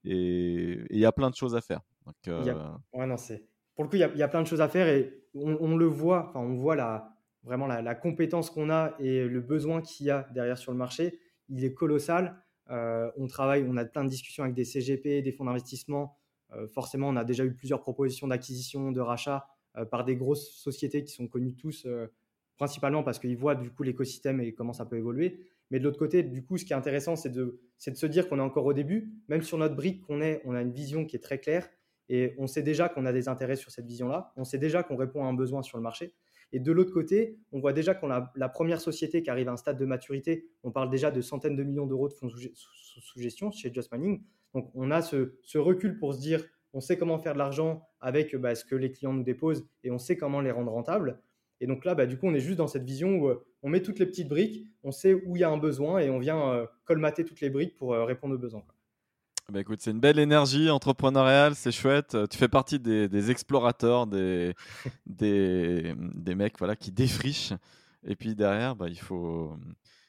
Et il y a plein de choses à faire. Donc, euh... ouais, non, pour le coup, il y, a plein de choses à faire et on, le voit. Enfin, on voit la, vraiment la, compétence qu'on a et le besoin qu'il y a derrière sur le marché. Il est colossal. Euh, on travaille, on a plein de discussions avec des CGP, des fonds d'investissement euh, forcément, on a déjà eu plusieurs propositions d'acquisition, de rachat euh, par des grosses sociétés qui sont connues tous, principalement parce qu'ils voient du coup l'écosystème et comment ça peut évoluer. Mais de l'autre côté, du coup, ce qui est intéressant, c'est de, de, se dire qu'on est encore au début. Même sur notre brique qu'on est, on a une vision qui est très claire et on sait déjà qu'on a des intérêts sur cette vision-là. On sait déjà qu'on répond à un besoin sur le marché. Et de l'autre côté, on voit déjà qu'on a la première société qui arrive à un stade de maturité. On parle déjà de centaines de millions d'euros de fonds sous, gestion chez Just Mining. Donc, on a ce, recul pour se dire, on sait comment faire de l'argent avec bah, ce que les clients nous déposent et on sait comment les rendre rentables. Et donc là, bah, du coup, on est juste dans cette vision où euh, on met toutes les petites briques, on sait où il y a un besoin et on vient euh, colmater toutes les briques pour euh, répondre aux besoins. Bah écoute, c'est une belle énergie entrepreneuriale, c'est chouette. Tu fais partie des, explorateurs, des, des, des, mecs voilà, qui défrichent. Et puis derrière, bah, il faut,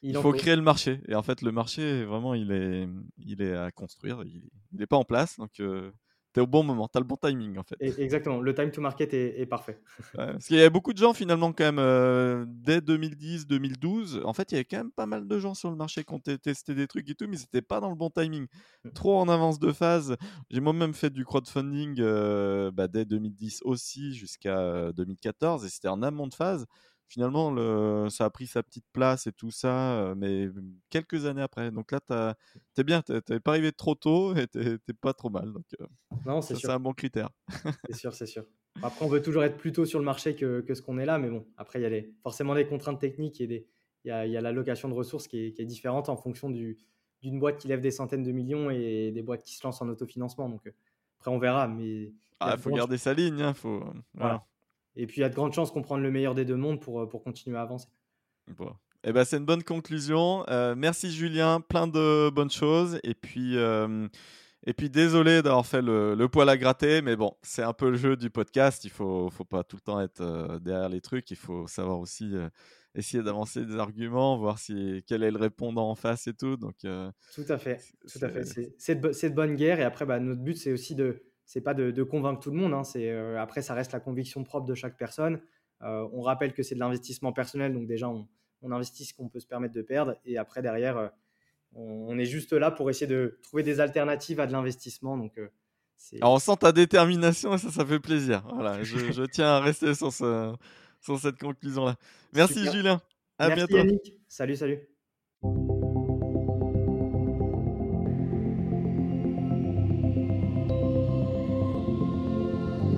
il, faut créer le marché. Et en fait, le marché, vraiment, il est, il est à construire. Il n'est pas en place. Donc, euh, tu es au bon moment. Tu as le bon timing, en fait. exactement. Le time to market est, parfait. parce qu'il y a beaucoup de gens, finalement, quand même, euh, dès 2010, 2012. En fait, il y avait quand même pas mal de gens sur le marché qui ont testé des trucs et tout, mais c'était pas dans le bon timing. Mm. Trop en avance de phase. J'ai moi-même fait du crowdfunding euh, bah, dès 2010 aussi, jusqu'à 2014. Et c'était en amont de phase finalement, le, ça a pris sa petite place et tout ça, mais quelques années après. Donc là, tu es bien, tu n'es pas arrivé trop tôt et tu n'es pas trop mal. Donc, non, c'est C'est un bon critère. c'est sûr, c'est sûr. Après, on veut toujours être plus tôt sur le marché que, que ce qu'on est là, mais bon, après, il y a les, forcément des contraintes techniques et il y a, y a l'allocation de ressources qui est, qui est, différente en fonction du, d'une boîte qui lève des centaines de millions et des boîtes qui se lancent en autofinancement. Donc après, on verra. Mais il ah, faut garder sa ligne. Hein, faut... voilà. Et puis, il y a de grandes chances qu'on prenne le meilleur des deux mondes pour, euh, pour continuer à avancer. Bon. Eh ben, c'est une bonne conclusion. Euh, merci Julien, plein de bonnes choses. Et puis, euh, et puis désolé d'avoir fait le, le, poil à gratter, mais bon, c'est un peu le jeu du podcast. Il faut, faut pas tout le temps être derrière les trucs. Il faut savoir aussi essayer d'avancer des arguments, voir si, quel est le répondant en face et tout. Donc, tout à fait, tout à fait. C'est de, de, bonne guerre. Et après, bah, notre but, c'est aussi de, c'est pas de, convaincre tout le monde. Hein, c'est euh, après, ça reste la conviction propre de chaque personne. Euh, on rappelle que c'est de l'investissement personnel, donc déjà on, investit ce qu'on peut se permettre de perdre, et après derrière, euh, on, est juste là pour essayer de trouver des alternatives à de l'investissement. Donc Alors on sent ta détermination et ça, ça fait plaisir. Voilà, je, tiens à rester sur, ce, sur cette conclusion-là. Merci Julien. À Merci bientôt. Yannick. Salut, salut.